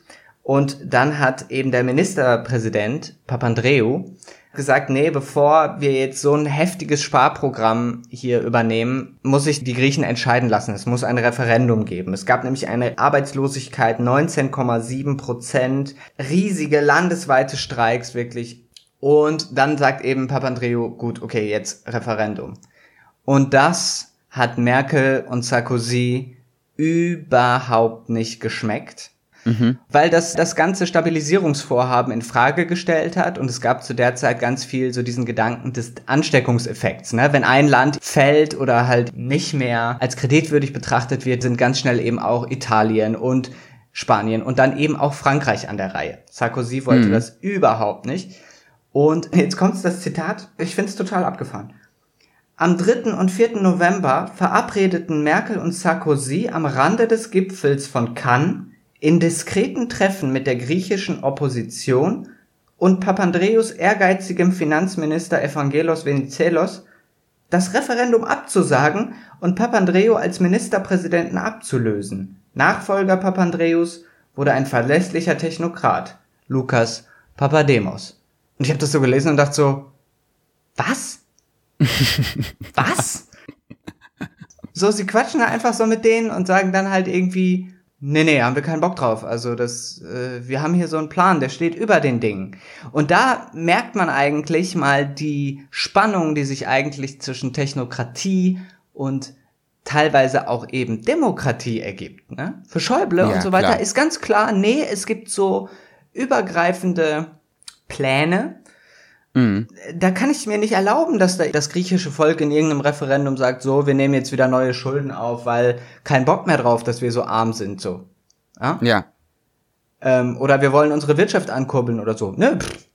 A: und dann hat eben der Ministerpräsident Papandreou gesagt, nee, bevor wir jetzt so ein heftiges Sparprogramm hier übernehmen, muss sich die Griechen entscheiden lassen. Es muss ein Referendum geben. Es gab nämlich eine Arbeitslosigkeit 19,7 Prozent, riesige landesweite Streiks wirklich. Und dann sagt eben Papandreou, gut, okay, jetzt Referendum. Und das hat Merkel und Sarkozy überhaupt nicht geschmeckt mhm. weil das das ganze Stabilisierungsvorhaben in Frage gestellt hat und es gab zu der Zeit ganz viel so diesen Gedanken des Ansteckungseffekts. Ne? Wenn ein Land fällt oder halt nicht mehr als kreditwürdig betrachtet wird, sind ganz schnell eben auch Italien und Spanien und dann eben auch Frankreich an der Reihe. Sarkozy wollte mhm. das überhaupt nicht. Und jetzt kommt das Zitat, ich finde es total abgefahren. Am 3. und 4. November verabredeten Merkel und Sarkozy am Rande des Gipfels von Cannes in diskreten Treffen mit der griechischen Opposition und Papandreous ehrgeizigem Finanzminister Evangelos Venizelos das Referendum abzusagen und Papandreou als Ministerpräsidenten abzulösen. Nachfolger Papandreous wurde ein verlässlicher Technokrat, Lukas Papademos. Und ich habe das so gelesen und dachte so, was? was? So, sie quatschen da einfach so mit denen und sagen dann halt irgendwie, Nee, nee, haben wir keinen Bock drauf. Also das, äh, wir haben hier so einen Plan, der steht über den Dingen. Und da merkt man eigentlich mal die Spannung, die sich eigentlich zwischen Technokratie und teilweise auch eben Demokratie ergibt. Ne? Für Schäuble ja, und so weiter klar. ist ganz klar, nee, es gibt so übergreifende Pläne, Mhm. Da kann ich mir nicht erlauben, dass das griechische Volk in irgendeinem Referendum sagt, so, wir nehmen jetzt wieder neue Schulden auf, weil kein Bock mehr drauf, dass wir so arm sind, so.
B: Ja. ja.
A: Ähm, oder wir wollen unsere Wirtschaft ankurbeln oder so. Ne, pff,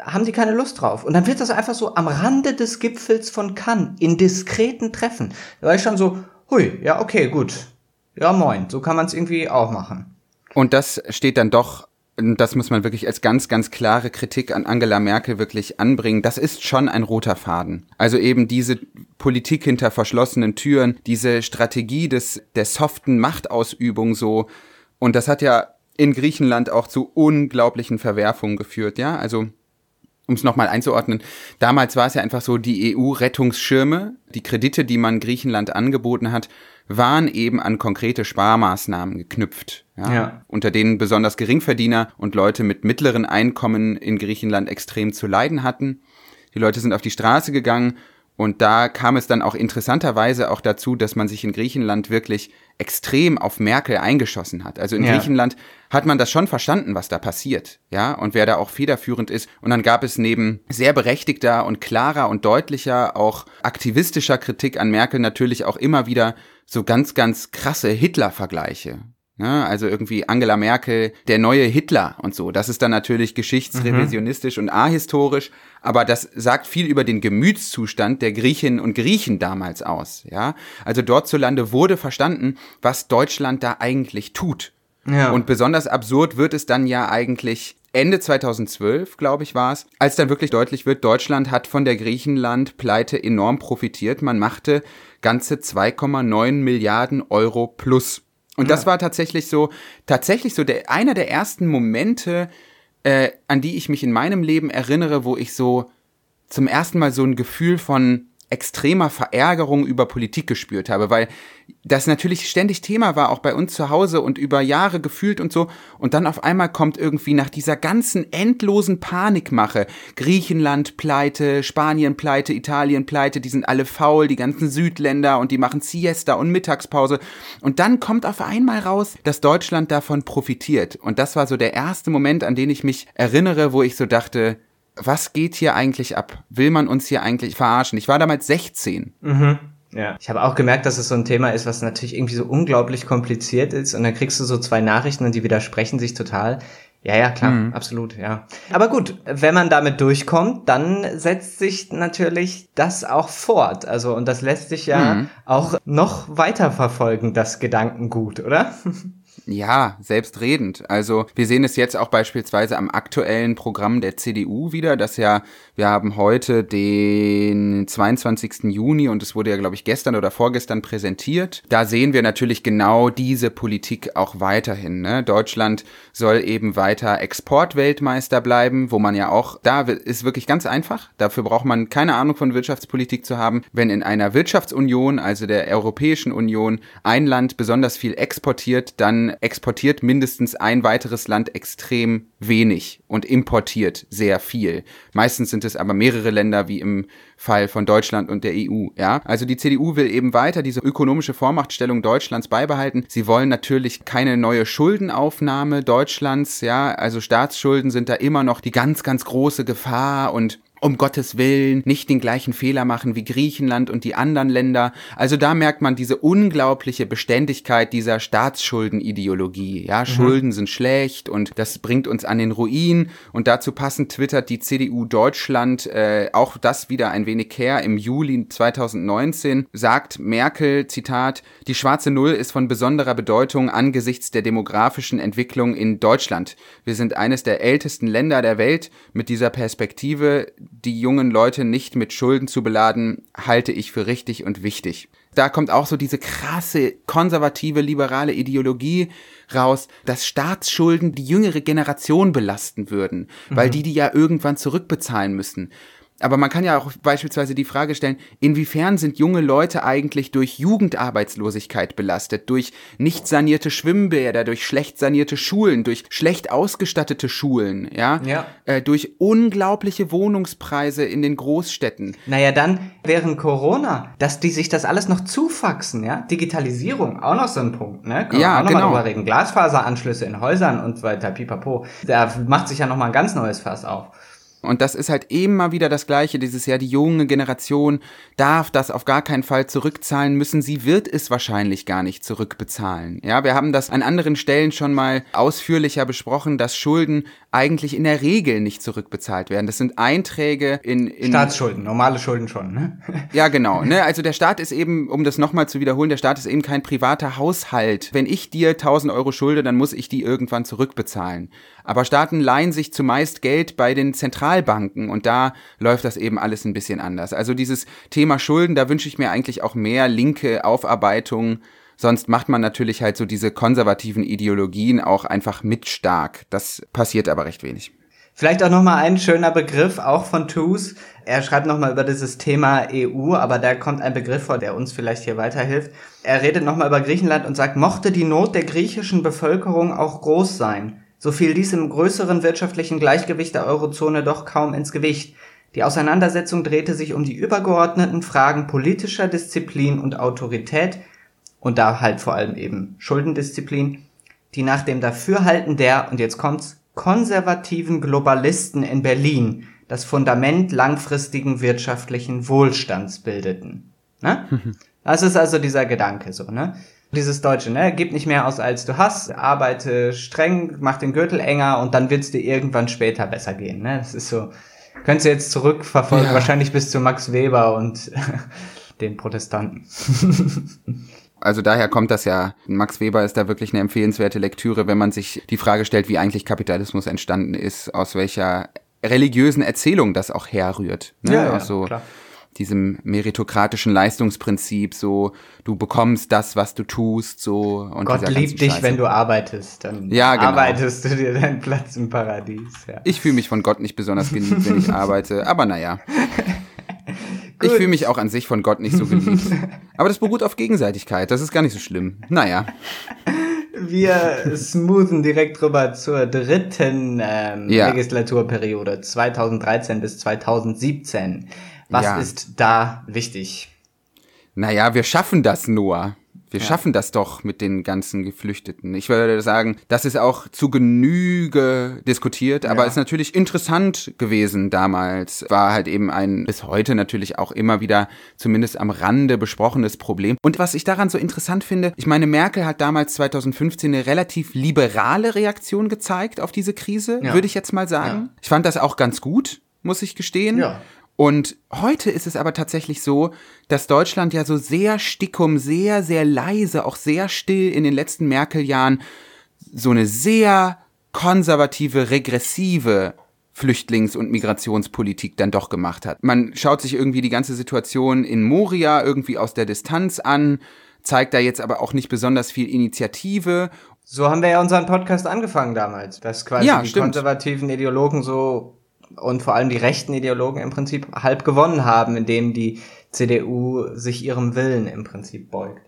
A: haben die keine Lust drauf. Und dann wird das einfach so am Rande des Gipfels von Cannes, in diskreten Treffen. Da war ich schon so, hui, ja, okay, gut. Ja, moin, so kann man es irgendwie auch machen.
B: Und das steht dann doch das muss man wirklich als ganz, ganz klare Kritik an Angela Merkel wirklich anbringen. Das ist schon ein roter Faden. Also eben diese Politik hinter verschlossenen Türen, diese Strategie des, der soften Machtausübung so. Und das hat ja in Griechenland auch zu unglaublichen Verwerfungen geführt, ja. Also, um es nochmal einzuordnen, damals war es ja einfach so, die EU-Rettungsschirme, die Kredite, die man Griechenland angeboten hat, waren eben an konkrete Sparmaßnahmen geknüpft. Ja? ja. Unter denen besonders Geringverdiener und Leute mit mittleren Einkommen in Griechenland extrem zu leiden hatten. Die Leute sind auf die Straße gegangen und da kam es dann auch interessanterweise auch dazu, dass man sich in Griechenland wirklich extrem auf Merkel eingeschossen hat. Also in ja. Griechenland hat man das schon verstanden, was da passiert, ja, und wer da auch federführend ist. Und dann gab es neben sehr berechtigter und klarer und deutlicher, auch aktivistischer Kritik an Merkel natürlich auch immer wieder so ganz, ganz krasse Hitler-Vergleiche. Ne? Also irgendwie Angela Merkel, der neue Hitler und so. Das ist dann natürlich geschichtsrevisionistisch mhm. und ahistorisch, aber das sagt viel über den Gemütszustand der Griechinnen und Griechen damals aus. Ja, also dort zu Lande wurde verstanden, was Deutschland da eigentlich tut. Ja. Und besonders absurd wird es dann ja eigentlich Ende 2012, glaube ich, war es, als dann wirklich deutlich wird, Deutschland hat von der Griechenland-Pleite enorm profitiert. Man machte ganze 2,9 Milliarden Euro plus. Und das war tatsächlich so, tatsächlich so der, einer der ersten Momente, äh, an die ich mich in meinem Leben erinnere, wo ich so zum ersten Mal so ein Gefühl von extremer Verärgerung über Politik gespürt habe, weil das natürlich ständig Thema war, auch bei uns zu Hause und über Jahre gefühlt und so. Und dann auf einmal kommt irgendwie nach dieser ganzen endlosen Panikmache Griechenland pleite, Spanien pleite, Italien pleite, die sind alle faul, die ganzen Südländer und die machen Siesta und Mittagspause. Und dann kommt auf einmal raus, dass Deutschland davon profitiert. Und das war so der erste Moment, an den ich mich erinnere, wo ich so dachte, was geht hier eigentlich ab? Will man uns hier eigentlich verarschen? Ich war damals 16.
A: Mhm. Ja. Ich habe auch gemerkt, dass es so ein Thema ist, was natürlich irgendwie so unglaublich kompliziert ist. Und dann kriegst du so zwei Nachrichten und die widersprechen sich total. Ja, ja, klar, mhm. absolut, ja. Aber gut, wenn man damit durchkommt, dann setzt sich natürlich das auch fort. Also, und das lässt sich ja mhm. auch noch weiter verfolgen, das Gedankengut, oder?
B: Ja, selbstredend. Also wir sehen es jetzt auch beispielsweise am aktuellen Programm der CDU wieder, dass ja, wir haben heute den 22. Juni und es wurde ja, glaube ich, gestern oder vorgestern präsentiert. Da sehen wir natürlich genau diese Politik auch weiterhin. Ne? Deutschland soll eben weiter Exportweltmeister bleiben, wo man ja auch, da ist wirklich ganz einfach. Dafür braucht man keine Ahnung von Wirtschaftspolitik zu haben. Wenn in einer Wirtschaftsunion, also der Europäischen Union, ein Land besonders viel exportiert, dann exportiert mindestens ein weiteres Land extrem wenig und importiert sehr viel. Meistens sind es aber mehrere Länder, wie im Fall von Deutschland und der EU, ja. Also die CDU will eben weiter diese ökonomische Vormachtstellung Deutschlands beibehalten. Sie wollen natürlich keine neue Schuldenaufnahme Deutschlands, ja. Also Staatsschulden sind da immer noch die ganz, ganz große Gefahr und um Gottes Willen nicht den gleichen Fehler machen wie Griechenland und die anderen Länder. Also da merkt man diese unglaubliche Beständigkeit dieser Staatsscheldenideologie. Ja, mhm. Schulden sind schlecht und das bringt uns an den Ruin. Und dazu passend twittert die CDU Deutschland äh, auch das wieder ein wenig her. Im Juli 2019 sagt Merkel, Zitat, die schwarze Null ist von besonderer Bedeutung angesichts der demografischen Entwicklung in Deutschland. Wir sind eines der ältesten Länder der Welt. Mit dieser Perspektive die jungen Leute nicht mit Schulden zu beladen, halte ich für richtig und wichtig. Da kommt auch so diese krasse konservative liberale Ideologie raus, dass Staatsschulden die jüngere Generation belasten würden, weil mhm. die die ja irgendwann zurückbezahlen müssen. Aber man kann ja auch beispielsweise die Frage stellen, inwiefern sind junge Leute eigentlich durch Jugendarbeitslosigkeit belastet, durch nicht sanierte Schwimmbäder, durch schlecht sanierte Schulen, durch schlecht ausgestattete Schulen, ja, ja. Äh, durch unglaubliche Wohnungspreise in den Großstädten.
A: Naja, dann während Corona, dass die sich das alles noch zufaxen, ja, Digitalisierung, auch noch so ein Punkt, ne? Können
B: ja,
A: wir auch
B: genau.
A: Noch reden. Glasfaseranschlüsse in Häusern und weiter, pipapo. Da macht sich ja noch mal ein ganz neues Fass auf.
B: Und das ist halt immer wieder das Gleiche dieses Jahr. Die junge Generation darf das auf gar keinen Fall zurückzahlen müssen. Sie wird es wahrscheinlich gar nicht zurückbezahlen. Ja, wir haben das an anderen Stellen schon mal ausführlicher besprochen, dass Schulden eigentlich in der Regel nicht zurückbezahlt werden. Das sind Einträge in, in
A: Staatsschulden, normale Schulden schon, ne?
B: ja, genau. Ne? Also der Staat ist eben, um das nochmal zu wiederholen, der Staat ist eben kein privater Haushalt. Wenn ich dir 1000 Euro schulde, dann muss ich die irgendwann zurückbezahlen. Aber Staaten leihen sich zumeist Geld bei den Zentralbanken und da läuft das eben alles ein bisschen anders. Also dieses Thema Schulden, da wünsche ich mir eigentlich auch mehr linke Aufarbeitung. Sonst macht man natürlich halt so diese konservativen Ideologien auch einfach mit stark. Das passiert aber recht wenig.
A: Vielleicht auch nochmal ein schöner Begriff, auch von Toos. Er schreibt nochmal über dieses Thema EU, aber da kommt ein Begriff vor, der uns vielleicht hier weiterhilft. Er redet nochmal über Griechenland und sagt, mochte die Not der griechischen Bevölkerung auch groß sein, so fiel dies im größeren wirtschaftlichen Gleichgewicht der Eurozone doch kaum ins Gewicht. Die Auseinandersetzung drehte sich um die übergeordneten Fragen politischer Disziplin und Autorität und da halt vor allem eben Schuldendisziplin, die nach dem Dafürhalten der, und jetzt kommt's, konservativen Globalisten in Berlin das Fundament langfristigen wirtschaftlichen Wohlstands bildeten. Ne? Das ist also dieser Gedanke so, ne? Dieses Deutsche, ne? Gib nicht mehr aus, als du hast, arbeite streng, mach den Gürtel enger und dann wird's dir irgendwann später besser gehen, ne? Das ist so, könntest du jetzt zurückverfolgen, ja. wahrscheinlich bis zu Max Weber und den Protestanten.
B: Also daher kommt das ja. Max Weber ist da wirklich eine empfehlenswerte Lektüre, wenn man sich die Frage stellt, wie eigentlich Kapitalismus entstanden ist, aus welcher religiösen Erzählung das auch herrührt. Ne? Ja, ja, so klar. Diesem meritokratischen Leistungsprinzip, so du bekommst das, was du tust, so
A: und Gott liebt dich, Scheiße. wenn du arbeitest, dann ja, genau. arbeitest du dir deinen Platz im Paradies. Ja.
B: Ich fühle mich von Gott nicht besonders geliebt, wenn ich arbeite, aber naja. Ich fühle mich auch an sich von Gott nicht so geliebt. Aber das beruht auf Gegenseitigkeit. Das ist gar nicht so schlimm. Naja.
A: Wir smoothen direkt rüber zur dritten ähm, ja. Legislaturperiode 2013 bis 2017. Was ja. ist da wichtig?
B: Naja, wir schaffen das nur. Wir ja. schaffen das doch mit den ganzen Geflüchteten. Ich würde sagen, das ist auch zu Genüge diskutiert, aber ja. ist natürlich interessant gewesen damals. War halt eben ein bis heute natürlich auch immer wieder zumindest am Rande besprochenes Problem. Und was ich daran so interessant finde, ich meine, Merkel hat damals 2015 eine relativ liberale Reaktion gezeigt auf diese Krise, ja. würde ich jetzt mal sagen. Ich fand das auch ganz gut, muss ich gestehen. Ja. Und heute ist es aber tatsächlich so, dass Deutschland ja so sehr stickum, sehr, sehr leise, auch sehr still in den letzten Merkel-Jahren so eine sehr konservative, regressive Flüchtlings- und Migrationspolitik dann doch gemacht hat. Man schaut sich irgendwie die ganze Situation in Moria irgendwie aus der Distanz an, zeigt da jetzt aber auch nicht besonders viel Initiative.
A: So haben wir ja unseren Podcast angefangen damals, dass quasi ja, die stimmt. konservativen Ideologen so und vor allem die rechten Ideologen im Prinzip halb gewonnen haben, indem die CDU sich ihrem Willen im Prinzip beugt.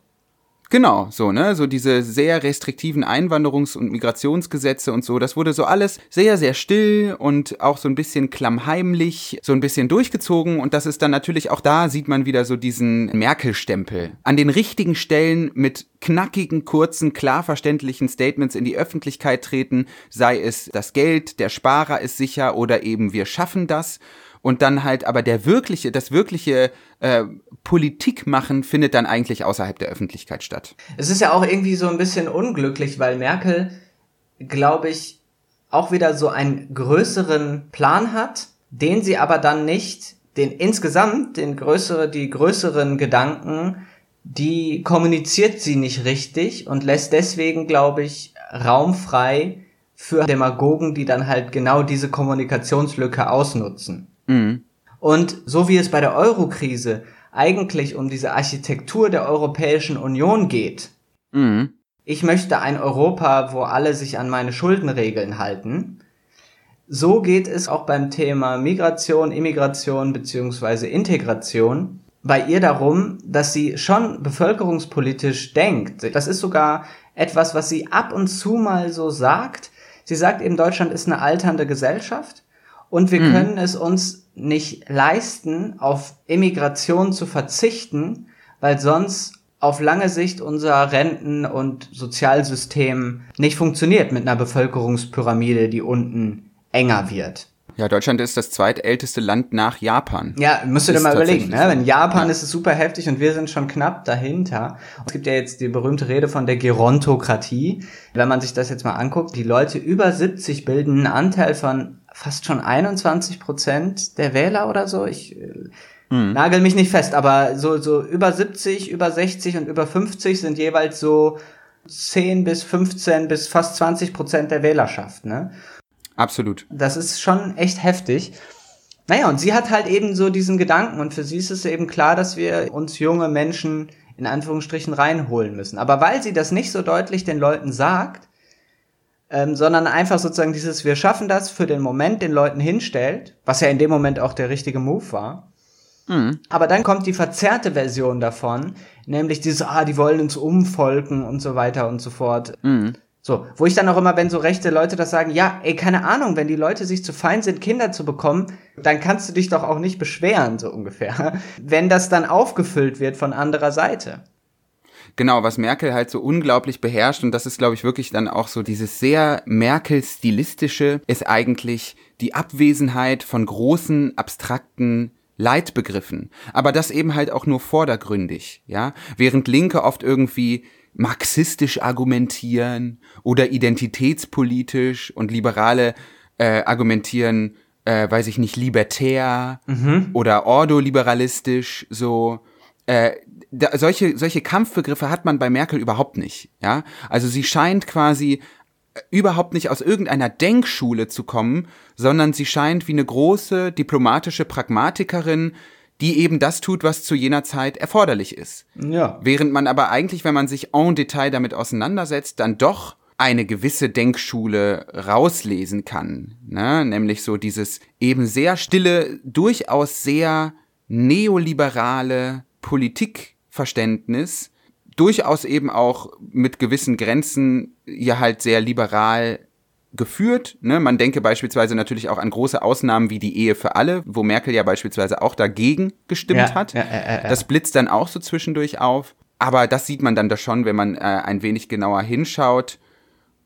B: Genau, so, ne, so diese sehr restriktiven Einwanderungs- und Migrationsgesetze und so, das wurde so alles sehr, sehr still und auch so ein bisschen klammheimlich, so ein bisschen durchgezogen. Und das ist dann natürlich auch da sieht man wieder so diesen Merkel-Stempel. An den richtigen Stellen mit knackigen, kurzen, klar verständlichen Statements in die Öffentlichkeit treten, sei es das Geld, der Sparer ist sicher oder eben wir schaffen das und dann halt aber der wirkliche, das wirkliche äh, Politik machen findet dann eigentlich außerhalb der Öffentlichkeit statt.
A: Es ist ja auch irgendwie so ein bisschen unglücklich, weil Merkel, glaube ich, auch wieder so einen größeren Plan hat, den sie aber dann nicht, den insgesamt, den größere, die größeren Gedanken, die kommuniziert sie nicht richtig und lässt deswegen, glaube ich, Raum frei für Demagogen, die dann halt genau diese Kommunikationslücke ausnutzen. Mhm. Und so wie es bei der Euro-Krise eigentlich um diese Architektur der Europäischen Union geht, mhm. ich möchte ein Europa, wo alle sich an meine Schuldenregeln halten, so geht es auch beim Thema Migration, Immigration beziehungsweise Integration bei ihr darum, dass sie schon bevölkerungspolitisch denkt. Das ist sogar etwas, was sie ab und zu mal so sagt. Sie sagt eben, Deutschland ist eine alternde Gesellschaft und wir mhm. können es uns nicht leisten, auf Immigration zu verzichten, weil sonst auf lange Sicht unser Renten- und Sozialsystem nicht funktioniert mit einer Bevölkerungspyramide, die unten enger wird.
B: Ja, Deutschland ist das zweitälteste Land nach Japan.
A: Ja, müsst ihr dir mal überlegen, ne? Wenn Japan ja. ist es super heftig und wir sind schon knapp dahinter. Es gibt ja jetzt die berühmte Rede von der Gerontokratie. Wenn man sich das jetzt mal anguckt, die Leute über 70 bilden einen Anteil von fast schon 21 Prozent der Wähler oder so. Ich hm. nagel mich nicht fest, aber so, so über 70, über 60 und über 50 sind jeweils so 10 bis 15 bis fast 20 Prozent der Wählerschaft, ne?
B: Absolut.
A: Das ist schon echt heftig. Naja, und sie hat halt eben so diesen Gedanken und für sie ist es eben klar, dass wir uns junge Menschen in Anführungsstrichen reinholen müssen. Aber weil sie das nicht so deutlich den Leuten sagt, ähm, sondern einfach sozusagen dieses, wir schaffen das für den Moment den Leuten hinstellt, was ja in dem Moment auch der richtige Move war. Mhm. Aber dann kommt die verzerrte Version davon, nämlich dieses, ah, die wollen uns umfolgen und so weiter und so fort. Mhm. So, wo ich dann auch immer, wenn so rechte Leute das sagen, ja, ey, keine Ahnung, wenn die Leute sich zu fein sind, Kinder zu bekommen, dann kannst du dich doch auch nicht beschweren, so ungefähr. Wenn das dann aufgefüllt wird von anderer Seite.
B: Genau, was Merkel halt so unglaublich beherrscht, und das ist, glaube ich, wirklich dann auch so dieses sehr Merkel-stilistische, ist eigentlich die Abwesenheit von großen, abstrakten Leitbegriffen. Aber das eben halt auch nur vordergründig, ja. Während Linke oft irgendwie marxistisch argumentieren oder identitätspolitisch und Liberale äh, argumentieren, äh, weiß ich nicht, libertär mhm. oder ordoliberalistisch, so. Äh, da, solche, solche Kampfbegriffe hat man bei Merkel überhaupt nicht. Ja, also sie scheint quasi äh, überhaupt nicht aus irgendeiner Denkschule zu kommen, sondern sie scheint wie eine große diplomatische Pragmatikerin, die eben das tut, was zu jener Zeit erforderlich ist. Ja. Während man aber eigentlich, wenn man sich en Detail damit auseinandersetzt, dann doch eine gewisse Denkschule rauslesen kann. Ne? Nämlich so dieses eben sehr stille, durchaus sehr neoliberale Politik Verständnis durchaus eben auch mit gewissen Grenzen hier halt sehr liberal geführt. Ne? Man denke beispielsweise natürlich auch an große Ausnahmen wie die Ehe für alle, wo Merkel ja beispielsweise auch dagegen gestimmt ja, hat. Ja, ja, das blitzt dann auch so zwischendurch auf. Aber das sieht man dann da schon, wenn man äh, ein wenig genauer hinschaut.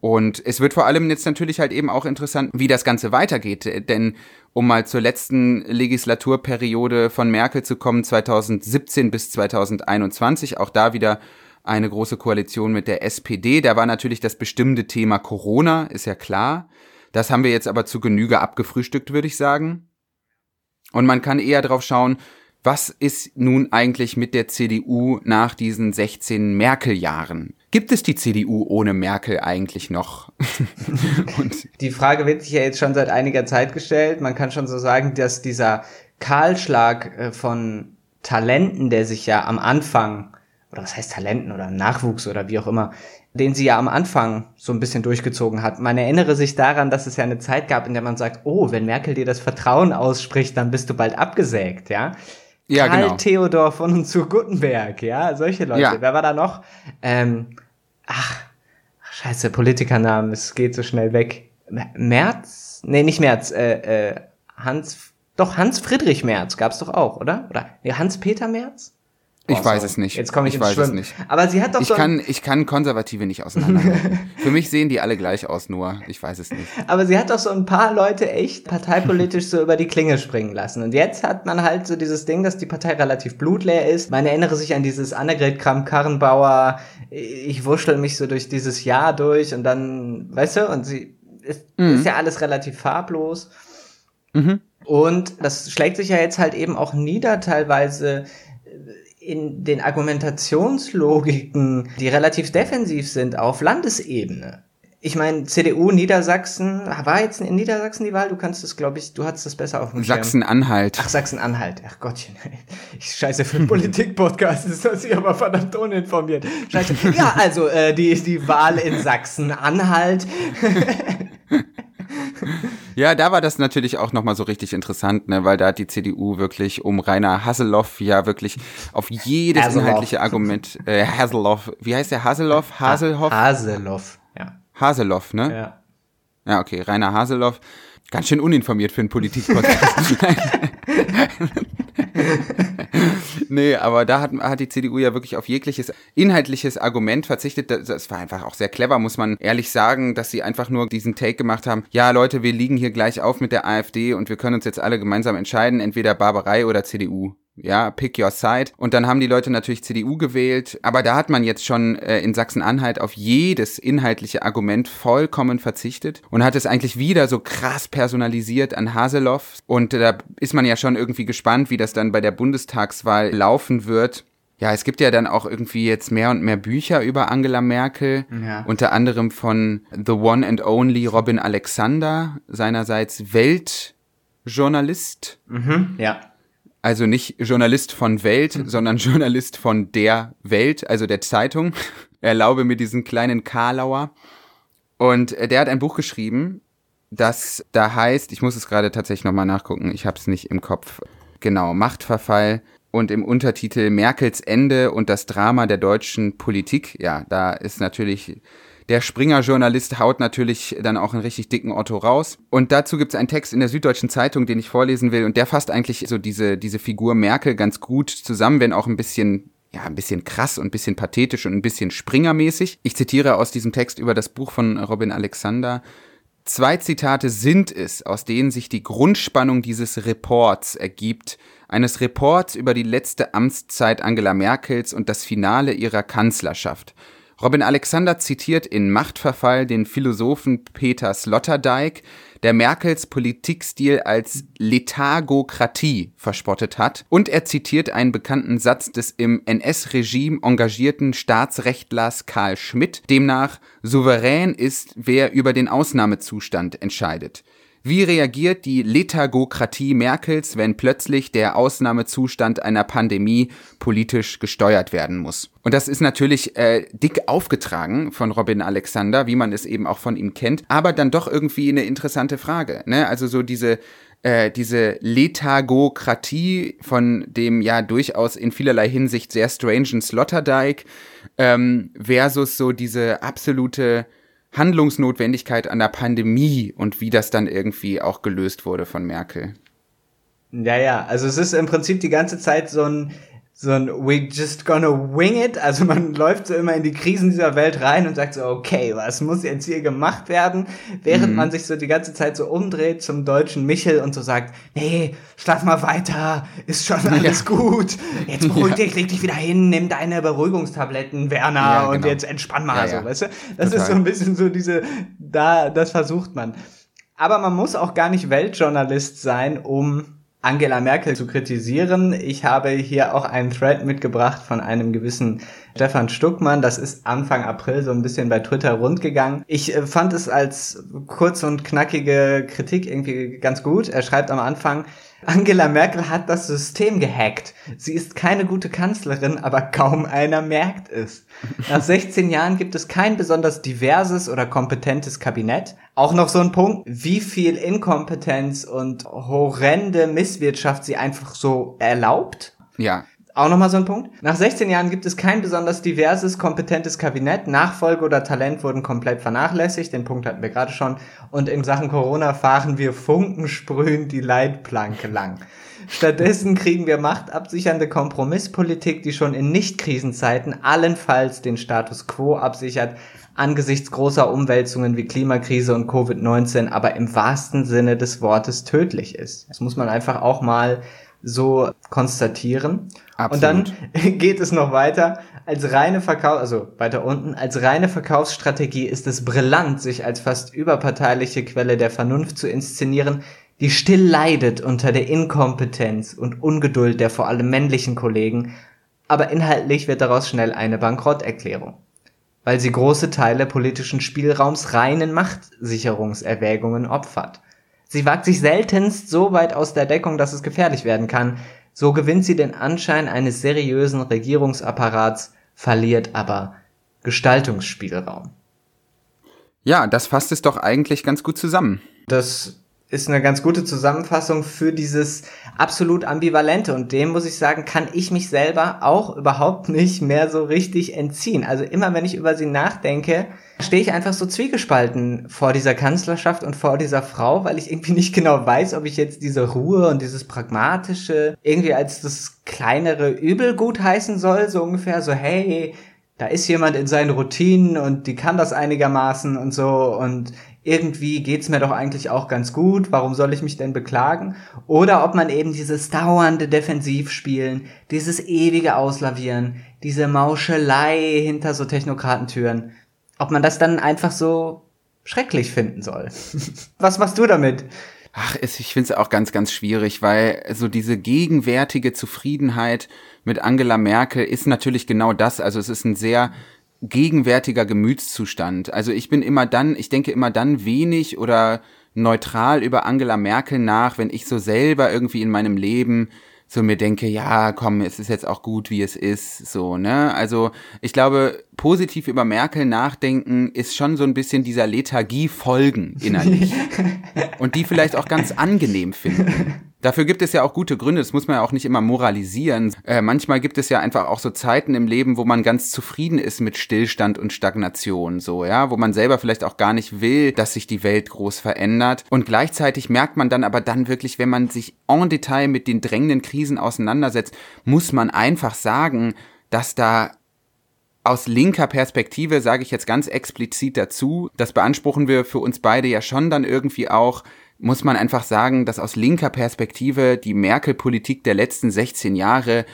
B: Und es wird vor allem jetzt natürlich halt eben auch interessant, wie das Ganze weitergeht. Denn um mal zur letzten Legislaturperiode von Merkel zu kommen, 2017 bis 2021, auch da wieder eine große Koalition mit der SPD. Da war natürlich das bestimmte Thema Corona, ist ja klar. Das haben wir jetzt aber zu Genüge abgefrühstückt, würde ich sagen. Und man kann eher drauf schauen, was ist nun eigentlich mit der CDU nach diesen 16 Merkel-Jahren? Gibt es die CDU ohne Merkel eigentlich noch?
A: die Frage wird sich ja jetzt schon seit einiger Zeit gestellt. Man kann schon so sagen, dass dieser Kahlschlag äh, von Talenten, der sich ja am Anfang, oder was heißt Talenten oder Nachwuchs oder wie auch immer, den sie ja am Anfang so ein bisschen durchgezogen hat. Man erinnere sich daran, dass es ja eine Zeit gab, in der man sagt, oh, wenn Merkel dir das Vertrauen ausspricht, dann bist du bald abgesägt, ja. Ja, Karl genau. Theodor von und zu Guttenberg, ja, solche Leute. Ja. Wer war da noch? Ähm, ach, scheiße, Politikernamen, es geht so schnell weg. Merz? Nee, nicht Merz, äh, äh, Hans, doch Hans Friedrich Merz gab's doch auch, oder? Oder nee, Hans Peter Merz?
B: Ich oh, weiß es nicht.
A: Jetzt komme ich,
B: ich
A: ins weiß Schwimmen. Es nicht. Aber sie hat doch
B: ich
A: so
B: kann ich kann Konservative nicht auseinanderhalten. Für mich sehen die alle gleich aus, nur ich weiß es nicht.
A: Aber sie hat doch so ein paar Leute echt parteipolitisch so über die Klinge springen lassen. Und jetzt hat man halt so dieses Ding, dass die Partei relativ blutleer ist. Man erinnere sich an dieses Annegret Kramp-Karrenbauer. Ich wurschtel mich so durch dieses Jahr durch und dann, weißt du, und sie ist, mhm. ist ja alles relativ farblos. Mhm. Und das schlägt sich ja jetzt halt eben auch nieder, teilweise in den Argumentationslogiken, die relativ defensiv sind auf Landesebene. Ich meine, CDU Niedersachsen, war jetzt in Niedersachsen die Wahl? Du kannst es, glaube ich, du hattest es besser auf dem
B: Sachsen-Anhalt.
A: Ach, Sachsen-Anhalt. Ach Gottchen. Ich scheiße für einen Politik-Podcast, ist das hier aber verdammt uninformiert. Scheiße. Ja, also, äh, die, die Wahl in Sachsen-Anhalt.
B: Ja, da war das natürlich auch nochmal so richtig interessant, ne, weil da hat die CDU wirklich um Rainer Haseloff ja wirklich auf jedes Haseloff. inhaltliche Argument, äh, Haseloff, wie heißt der Haseloff? Haselhoff?
A: Haseloff, ja.
B: Haseloff, ne? Ja. Ja, okay, Rainer Haseloff. Ganz schön uninformiert für einen Politik-Podcast. nee, aber da hat, hat die CDU ja wirklich auf jegliches inhaltliches Argument verzichtet. Das war einfach auch sehr clever, muss man ehrlich sagen, dass sie einfach nur diesen Take gemacht haben. Ja, Leute, wir liegen hier gleich auf mit der AfD und wir können uns jetzt alle gemeinsam entscheiden, entweder Barbarei oder CDU ja, pick your side. Und dann haben die Leute natürlich CDU gewählt, aber da hat man jetzt schon äh, in Sachsen-Anhalt auf jedes inhaltliche Argument vollkommen verzichtet und hat es eigentlich wieder so krass personalisiert an Haseloff. Und äh, da ist man ja schon irgendwie gespannt, wie das dann bei der Bundestagswahl laufen wird. Ja, es gibt ja dann auch irgendwie jetzt mehr und mehr Bücher über Angela Merkel, ja. unter anderem von The One and Only Robin Alexander, seinerseits Weltjournalist.
A: Mhm, ja
B: also nicht Journalist von Welt, mhm. sondern Journalist von der Welt, also der Zeitung. Erlaube mir diesen kleinen Karlauer. Und äh, der hat ein Buch geschrieben, das da heißt, ich muss es gerade tatsächlich nochmal nachgucken, ich habe es nicht im Kopf. Genau, Machtverfall und im Untertitel Merkels Ende und das Drama der deutschen Politik. Ja, da ist natürlich der Springer-Journalist haut natürlich dann auch einen richtig dicken Otto raus. Und dazu gibt es einen Text in der Süddeutschen Zeitung, den ich vorlesen will. Und der fasst eigentlich so diese, diese Figur Merkel ganz gut zusammen, wenn auch ein bisschen ja, ein bisschen krass und ein bisschen pathetisch und ein bisschen Springermäßig. Ich zitiere aus diesem Text über das Buch von Robin Alexander. Zwei Zitate sind es, aus denen sich die Grundspannung dieses Reports ergibt, eines Reports über die letzte Amtszeit Angela Merkels und das Finale ihrer Kanzlerschaft. Robin Alexander zitiert in Machtverfall den Philosophen Peter Sloterdijk, der Merkels Politikstil als Lethargokratie verspottet hat, und er zitiert einen bekannten Satz des im NS-Regime engagierten Staatsrechtlers Karl Schmidt, demnach souverän ist, wer über den Ausnahmezustand entscheidet. Wie reagiert die Lethargokratie Merkels, wenn plötzlich der Ausnahmezustand einer Pandemie politisch gesteuert werden muss? Und das ist natürlich äh, dick aufgetragen von Robin Alexander, wie man es eben auch von ihm kennt, aber dann doch irgendwie eine interessante Frage. Ne? Also so diese äh, diese Lethargokratie von dem ja durchaus in vielerlei Hinsicht sehr strangen Sloterdijk ähm, versus so diese absolute Handlungsnotwendigkeit an der Pandemie und wie das dann irgendwie auch gelöst wurde von Merkel.
A: Ja, ja, also es ist im Prinzip die ganze Zeit so ein so ein We just gonna wing it. Also man läuft so immer in die Krisen dieser Welt rein und sagt so, okay, was muss jetzt hier gemacht werden? Während mhm. man sich so die ganze Zeit so umdreht zum deutschen Michel und so sagt, nee, schlaf mal weiter, ist schon alles ja. gut. Jetzt beruhig ja. dich, leg dich wieder hin, nimm deine Beruhigungstabletten, Werner, ja, genau. und jetzt entspann mal so, weißt du? Das Total. ist so ein bisschen so diese, da, das versucht man. Aber man muss auch gar nicht Weltjournalist sein, um Angela Merkel zu kritisieren. Ich habe hier auch einen Thread mitgebracht von einem gewissen Stefan Stuckmann. Das ist Anfang April so ein bisschen bei Twitter rundgegangen. Ich äh, fand es als kurz und knackige Kritik irgendwie ganz gut. Er schreibt am Anfang, Angela Merkel hat das System gehackt. Sie ist keine gute Kanzlerin, aber kaum einer merkt es. Nach 16 Jahren gibt es kein besonders diverses oder kompetentes Kabinett. Auch noch so ein Punkt, wie viel Inkompetenz und horrende Misswirtschaft sie einfach so erlaubt.
B: Ja.
A: Auch nochmal so ein Punkt. Nach 16 Jahren gibt es kein besonders diverses, kompetentes Kabinett. Nachfolge oder Talent wurden komplett vernachlässigt. Den Punkt hatten wir gerade schon. Und in Sachen Corona fahren wir funkensprühend die Leitplanke lang. Stattdessen kriegen wir machtabsichernde Kompromisspolitik, die schon in Nicht-Krisenzeiten allenfalls den Status quo absichert, angesichts großer Umwälzungen wie Klimakrise und Covid-19, aber im wahrsten Sinne des Wortes tödlich ist. Das muss man einfach auch mal so konstatieren. Absolut. Und dann geht es noch weiter. Als reine Verkauf, also weiter unten, als reine Verkaufsstrategie ist es brillant, sich als fast überparteiliche Quelle der Vernunft zu inszenieren, die still leidet unter der Inkompetenz und Ungeduld der vor allem männlichen Kollegen, aber inhaltlich wird daraus schnell eine Bankrotterklärung, weil sie große Teile politischen Spielraums reinen Machtsicherungserwägungen opfert. Sie wagt sich seltenst so weit aus der Deckung, dass es gefährlich werden kann. So gewinnt sie den Anschein eines seriösen Regierungsapparats, verliert aber Gestaltungsspielraum.
B: Ja, das fasst es doch eigentlich ganz gut zusammen.
A: Das ist eine ganz gute Zusammenfassung für dieses absolut ambivalente und dem muss ich sagen, kann ich mich selber auch überhaupt nicht mehr so richtig entziehen. Also immer wenn ich über sie nachdenke, stehe ich einfach so zwiegespalten vor dieser Kanzlerschaft und vor dieser Frau, weil ich irgendwie nicht genau weiß, ob ich jetzt diese Ruhe und dieses pragmatische irgendwie als das kleinere Übel gut heißen soll, so ungefähr so hey, da ist jemand in seinen Routinen und die kann das einigermaßen und so und irgendwie geht's mir doch eigentlich auch ganz gut, warum soll ich mich denn beklagen? Oder ob man eben dieses dauernde Defensivspielen, dieses ewige Auslavieren, diese Mauschelei hinter so Technokratentüren, ob man das dann einfach so schrecklich finden soll. Was machst du damit?
B: Ach, ich finde es auch ganz, ganz schwierig, weil so diese gegenwärtige Zufriedenheit mit Angela Merkel ist natürlich genau das. Also es ist ein sehr gegenwärtiger Gemütszustand. Also ich bin immer dann, ich denke immer dann wenig oder neutral über Angela Merkel nach, wenn ich so selber irgendwie in meinem Lem so mir denke, ja, komm, es ist jetzt auch gut, wie es ist, so, ne? Also, ich glaube, positiv über Merkel nachdenken ist schon so ein bisschen dieser Lethargie folgen innerlich. und die vielleicht auch ganz angenehm finden. Dafür gibt es ja auch gute Gründe, das muss man ja auch nicht immer moralisieren. Äh, manchmal gibt es ja einfach auch so Zeiten im Leben, wo man ganz zufrieden ist mit Stillstand und Stagnation, so, ja, wo man selber vielleicht auch gar nicht will, dass sich die Welt groß verändert. Und gleichzeitig merkt man dann aber dann wirklich, wenn man sich en Detail mit den drängenden Krisen auseinandersetzt, muss man einfach sagen, dass da aus linker Perspektive sage ich jetzt ganz explizit dazu, das beanspruchen wir für uns beide ja schon dann irgendwie auch, muss man einfach sagen, dass aus linker Perspektive die Merkel-Politik der letzten 16 Jahre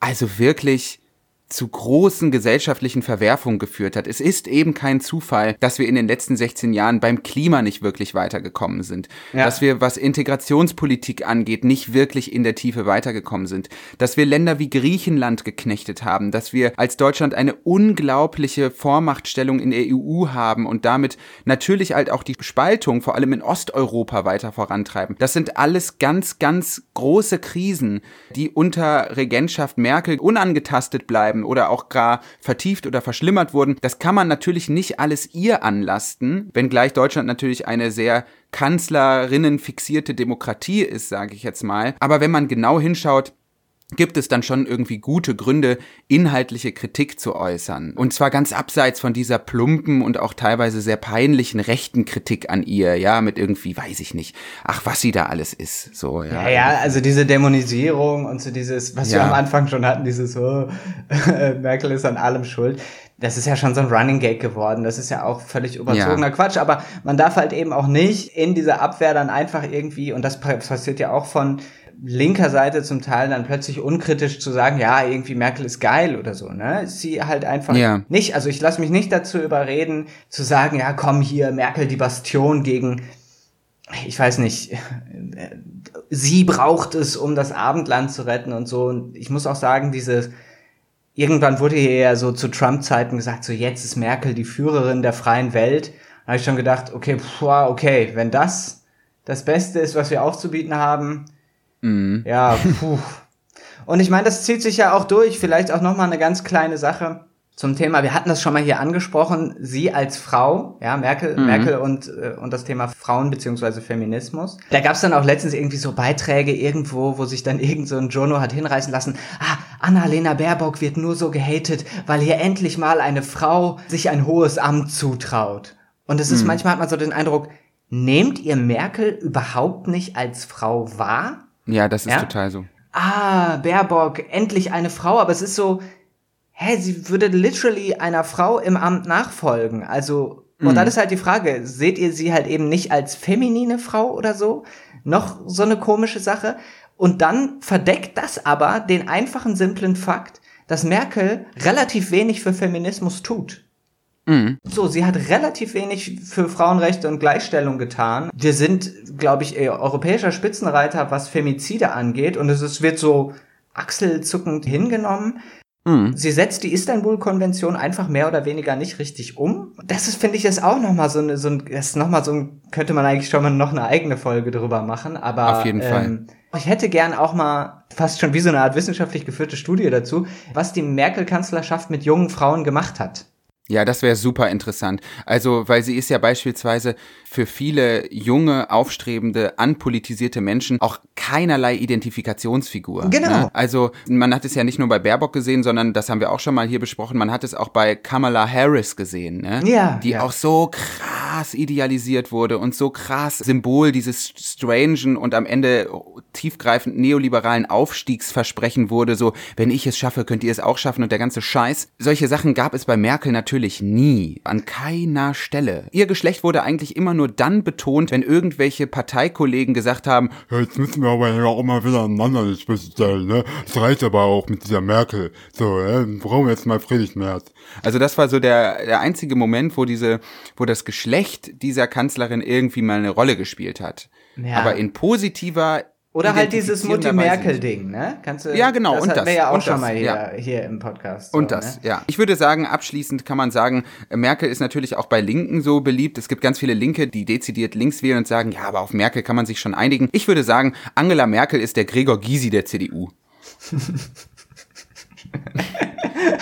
B: also wirklich zu großen gesellschaftlichen Verwerfungen geführt hat. Es ist eben kein Zufall, dass wir in den letzten 16 Jahren beim Klima nicht wirklich weitergekommen sind. Ja. Dass wir, was Integrationspolitik angeht, nicht wirklich in der Tiefe weitergekommen sind. Dass wir Länder wie Griechenland geknechtet haben. Dass wir als Deutschland eine unglaubliche Vormachtstellung in der EU haben und damit natürlich halt auch die Spaltung, vor allem in Osteuropa, weiter vorantreiben. Das sind alles ganz, ganz große Krisen, die unter Regentschaft Merkel unangetastet bleiben bleiben oder auch gar vertieft oder verschlimmert wurden. Das kann man natürlich nicht alles ihr anlasten, wenngleich Deutschland natürlich eine sehr Kanzlerinnen fixierte Demokratie ist, sage ich jetzt mal. Aber wenn man genau hinschaut, gibt es dann schon irgendwie gute Gründe, inhaltliche Kritik zu äußern. Und zwar ganz abseits von dieser plumpen und auch teilweise sehr peinlichen rechten Kritik an ihr, ja, mit irgendwie, weiß ich nicht, ach, was sie da alles ist, so, ja.
A: Ja, ja also diese Dämonisierung und so dieses, was ja. wir am Anfang schon hatten, dieses, oh, Merkel ist an allem schuld. Das ist ja schon so ein Running Gag geworden. Das ist ja auch völlig überzogener ja. Quatsch. Aber man darf halt eben auch nicht in dieser Abwehr dann einfach irgendwie, und das passiert ja auch von linker Seite zum Teil dann plötzlich unkritisch zu sagen, ja, irgendwie Merkel ist geil oder so, ne? Sie halt einfach ja. nicht, also ich lasse mich nicht dazu überreden, zu sagen, ja, komm hier, Merkel die Bastion gegen, ich weiß nicht, sie braucht es, um das Abendland zu retten und so. Und ich muss auch sagen, diese, irgendwann wurde hier ja so zu Trump-Zeiten gesagt, so jetzt ist Merkel die Führerin der freien Welt. Da habe ich schon gedacht, okay, pff, okay, wenn das das Beste ist, was wir aufzubieten haben, Mhm. Ja, puh. Und ich meine, das zieht sich ja auch durch. Vielleicht auch noch mal eine ganz kleine Sache zum Thema. Wir hatten das schon mal hier angesprochen. Sie als Frau, ja, Merkel, mhm. Merkel und äh, und das Thema Frauen beziehungsweise Feminismus. Da gab es dann auch letztens irgendwie so Beiträge irgendwo, wo sich dann irgend so ein Jono hat hinreißen lassen. Ah, Annalena Baerbock wird nur so gehatet, weil hier endlich mal eine Frau sich ein hohes Amt zutraut. Und es ist mhm. manchmal hat man so den Eindruck, nehmt ihr Merkel überhaupt nicht als Frau wahr?
B: Ja, das ist ja? total so.
A: Ah, Baerbock, endlich eine Frau, aber es ist so, hä, sie würde literally einer Frau im Amt nachfolgen. Also, und mhm. dann ist halt die Frage, seht ihr sie halt eben nicht als feminine Frau oder so? Noch so eine komische Sache. Und dann verdeckt das aber den einfachen, simplen Fakt, dass Merkel relativ wenig für Feminismus tut. Mhm. So, sie hat relativ wenig für Frauenrechte und Gleichstellung getan. Wir sind, glaube ich, europäischer Spitzenreiter, was Femizide angeht. Und es ist, wird so achselzuckend hingenommen. Mhm. Sie setzt die Istanbul-Konvention einfach mehr oder weniger nicht richtig um. Das ist, finde ich, ist auch nochmal so, eine, so ein, das ist nochmal so ein, könnte man eigentlich schon mal noch eine eigene Folge drüber machen, aber.
B: Auf jeden ähm, Fall.
A: Ich hätte gern auch mal fast schon wie so eine Art wissenschaftlich geführte Studie dazu, was die Merkel-Kanzlerschaft mit jungen Frauen gemacht hat.
B: Ja, das wäre super interessant. Also, weil sie ist ja beispielsweise für viele junge, aufstrebende, anpolitisierte Menschen auch keinerlei Identifikationsfigur.
A: Genau. Ne?
B: Also, man hat es ja nicht nur bei Baerbock gesehen, sondern das haben wir auch schon mal hier besprochen, man hat es auch bei Kamala Harris gesehen, ne?
A: Ja.
B: Die
A: ja.
B: auch so krass idealisiert wurde und so krass Symbol dieses strangen und am Ende tiefgreifend neoliberalen Aufstiegsversprechen wurde, so, wenn ich es schaffe, könnt ihr es auch schaffen und der ganze Scheiß. Solche Sachen gab es bei Merkel natürlich natürlich nie, an keiner Stelle. Ihr Geschlecht wurde eigentlich immer nur dann betont, wenn irgendwelche Parteikollegen gesagt haben,
C: jetzt müssen wir aber ja auch mal wieder aneinander nicht bestellen, ne? Das reicht aber auch mit dieser Merkel. So, ne? brauchen wir jetzt mal Friedrich Merz.
B: Also das war so der, der einzige Moment, wo diese, wo das Geschlecht dieser Kanzlerin irgendwie mal eine Rolle gespielt hat. Ja. Aber in positiver
A: Oder halt dieses
B: identifizierenderweise
A: Mutti-Merkel-Ding, ne? Kannst du,
B: Ja, genau,
A: Das
B: und
A: hatten
B: das,
A: wir ja auch schon
B: das,
A: mal hier,
B: ja.
A: hier im Podcast. so,
B: Und das,
A: Ne?
B: ja. Ich würde sagen, abschließend kann man sagen, Merkel ist natürlich auch bei Linken so beliebt. Es gibt ganz viele Linke, die dezidiert links wählen und sagen, ja, aber auf Merkel kann man sich schon einigen. Ich würde sagen, Angela Merkel ist der Gregor Gysi der CDU.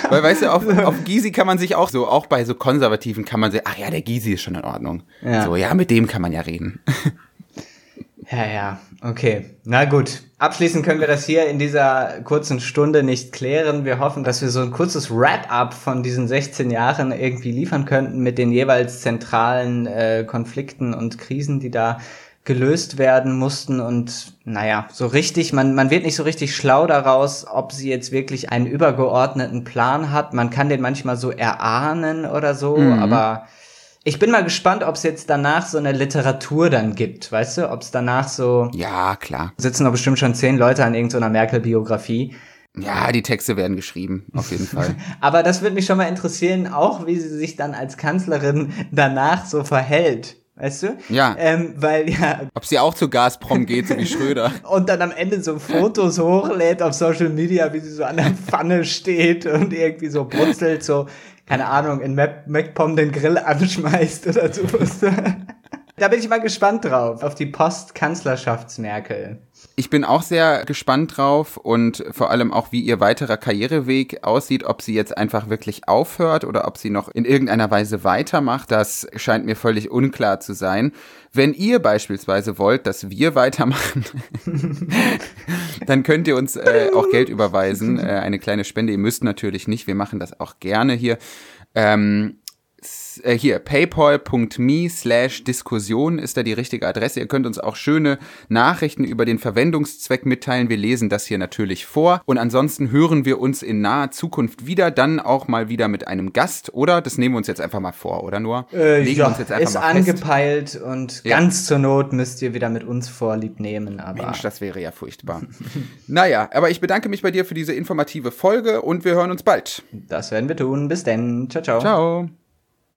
B: Weil, weißt du, auf, auf Gysi kann man sich auch so, auch bei so Konservativen kann man sagen, ach ja, der Gysi ist schon in Ordnung.
A: Ja.
B: So, ja, mit dem kann man ja reden.
A: Ja, ja, okay. Na gut. Abschließend können wir das hier in dieser kurzen Stunde nicht klären. Wir hoffen, dass wir so ein kurzes Wrap-up von diesen 16 Jahren irgendwie liefern könnten mit den jeweils zentralen äh, Konflikten und Krisen, die da gelöst werden mussten und naja, so richtig, man, man wird nicht so richtig schlau daraus, ob sie jetzt wirklich einen übergeordneten Plan hat. Man kann den manchmal so erahnen oder so, aber ich bin mal gespannt, ob es jetzt danach so eine Literatur dann gibt, weißt du? Ob es danach so,
B: Ja, klar.
A: sitzen doch bestimmt schon zehn Leute an irgendeiner Merkel-Biografie.
B: Ja, die Texte werden geschrieben, auf jeden Fall.
A: Aber das würde mich schon mal interessieren, auch wie sie sich dann als Kanzlerin danach so verhält. Weißt du?
B: Ja.
A: Ähm, weil ja,
B: Ob sie auch zu Gazprom geht, so wie Schröder.
A: und dann am Ende so Fotos hochlädt auf Social Media, wie sie so an der Pfanne steht und irgendwie so brutzelt, so, keine Ahnung, in Mac- MacPom den Grill anschmeißt oder so. Da bin ich mal gespannt drauf, auf die Post-Kanzlerschafts-Merkel.
B: Ich bin auch sehr gespannt drauf und vor allem auch, wie ihr weiterer Karriereweg aussieht, ob sie jetzt einfach wirklich aufhört oder ob sie noch in irgendeiner Weise weitermacht. Das scheint mir völlig unklar zu sein. Wenn ihr beispielsweise wollt, dass wir weitermachen, dann könnt ihr uns äh, auch Geld überweisen. Äh, eine kleine Spende. Ihr müsst natürlich nicht. Wir machen das auch gerne hier. Ähm, äh, hier, paypal.me slash Diskussion ist da die richtige Adresse. Ihr könnt uns auch schöne Nachrichten über den Verwendungszweck mitteilen. Wir lesen das hier natürlich vor. Und ansonsten hören wir uns in naher Zukunft wieder, dann auch mal wieder mit einem Gast. Oder? Das nehmen wir uns jetzt einfach mal vor, oder Noah?
A: Äh,
B: Legen
A: ja,
B: uns jetzt einfach
A: ist
B: mal fest.
A: angepeilt und
B: Ja.
A: ganz zur Not müsst ihr wieder mit uns vorlieb nehmen, aber
B: Mensch, das wäre ja furchtbar. naja, aber ich bedanke mich bei dir für diese informative Folge und wir hören uns bald.
A: das werden wir tun. Bis denn. Ciao, ciao.
B: Ciao.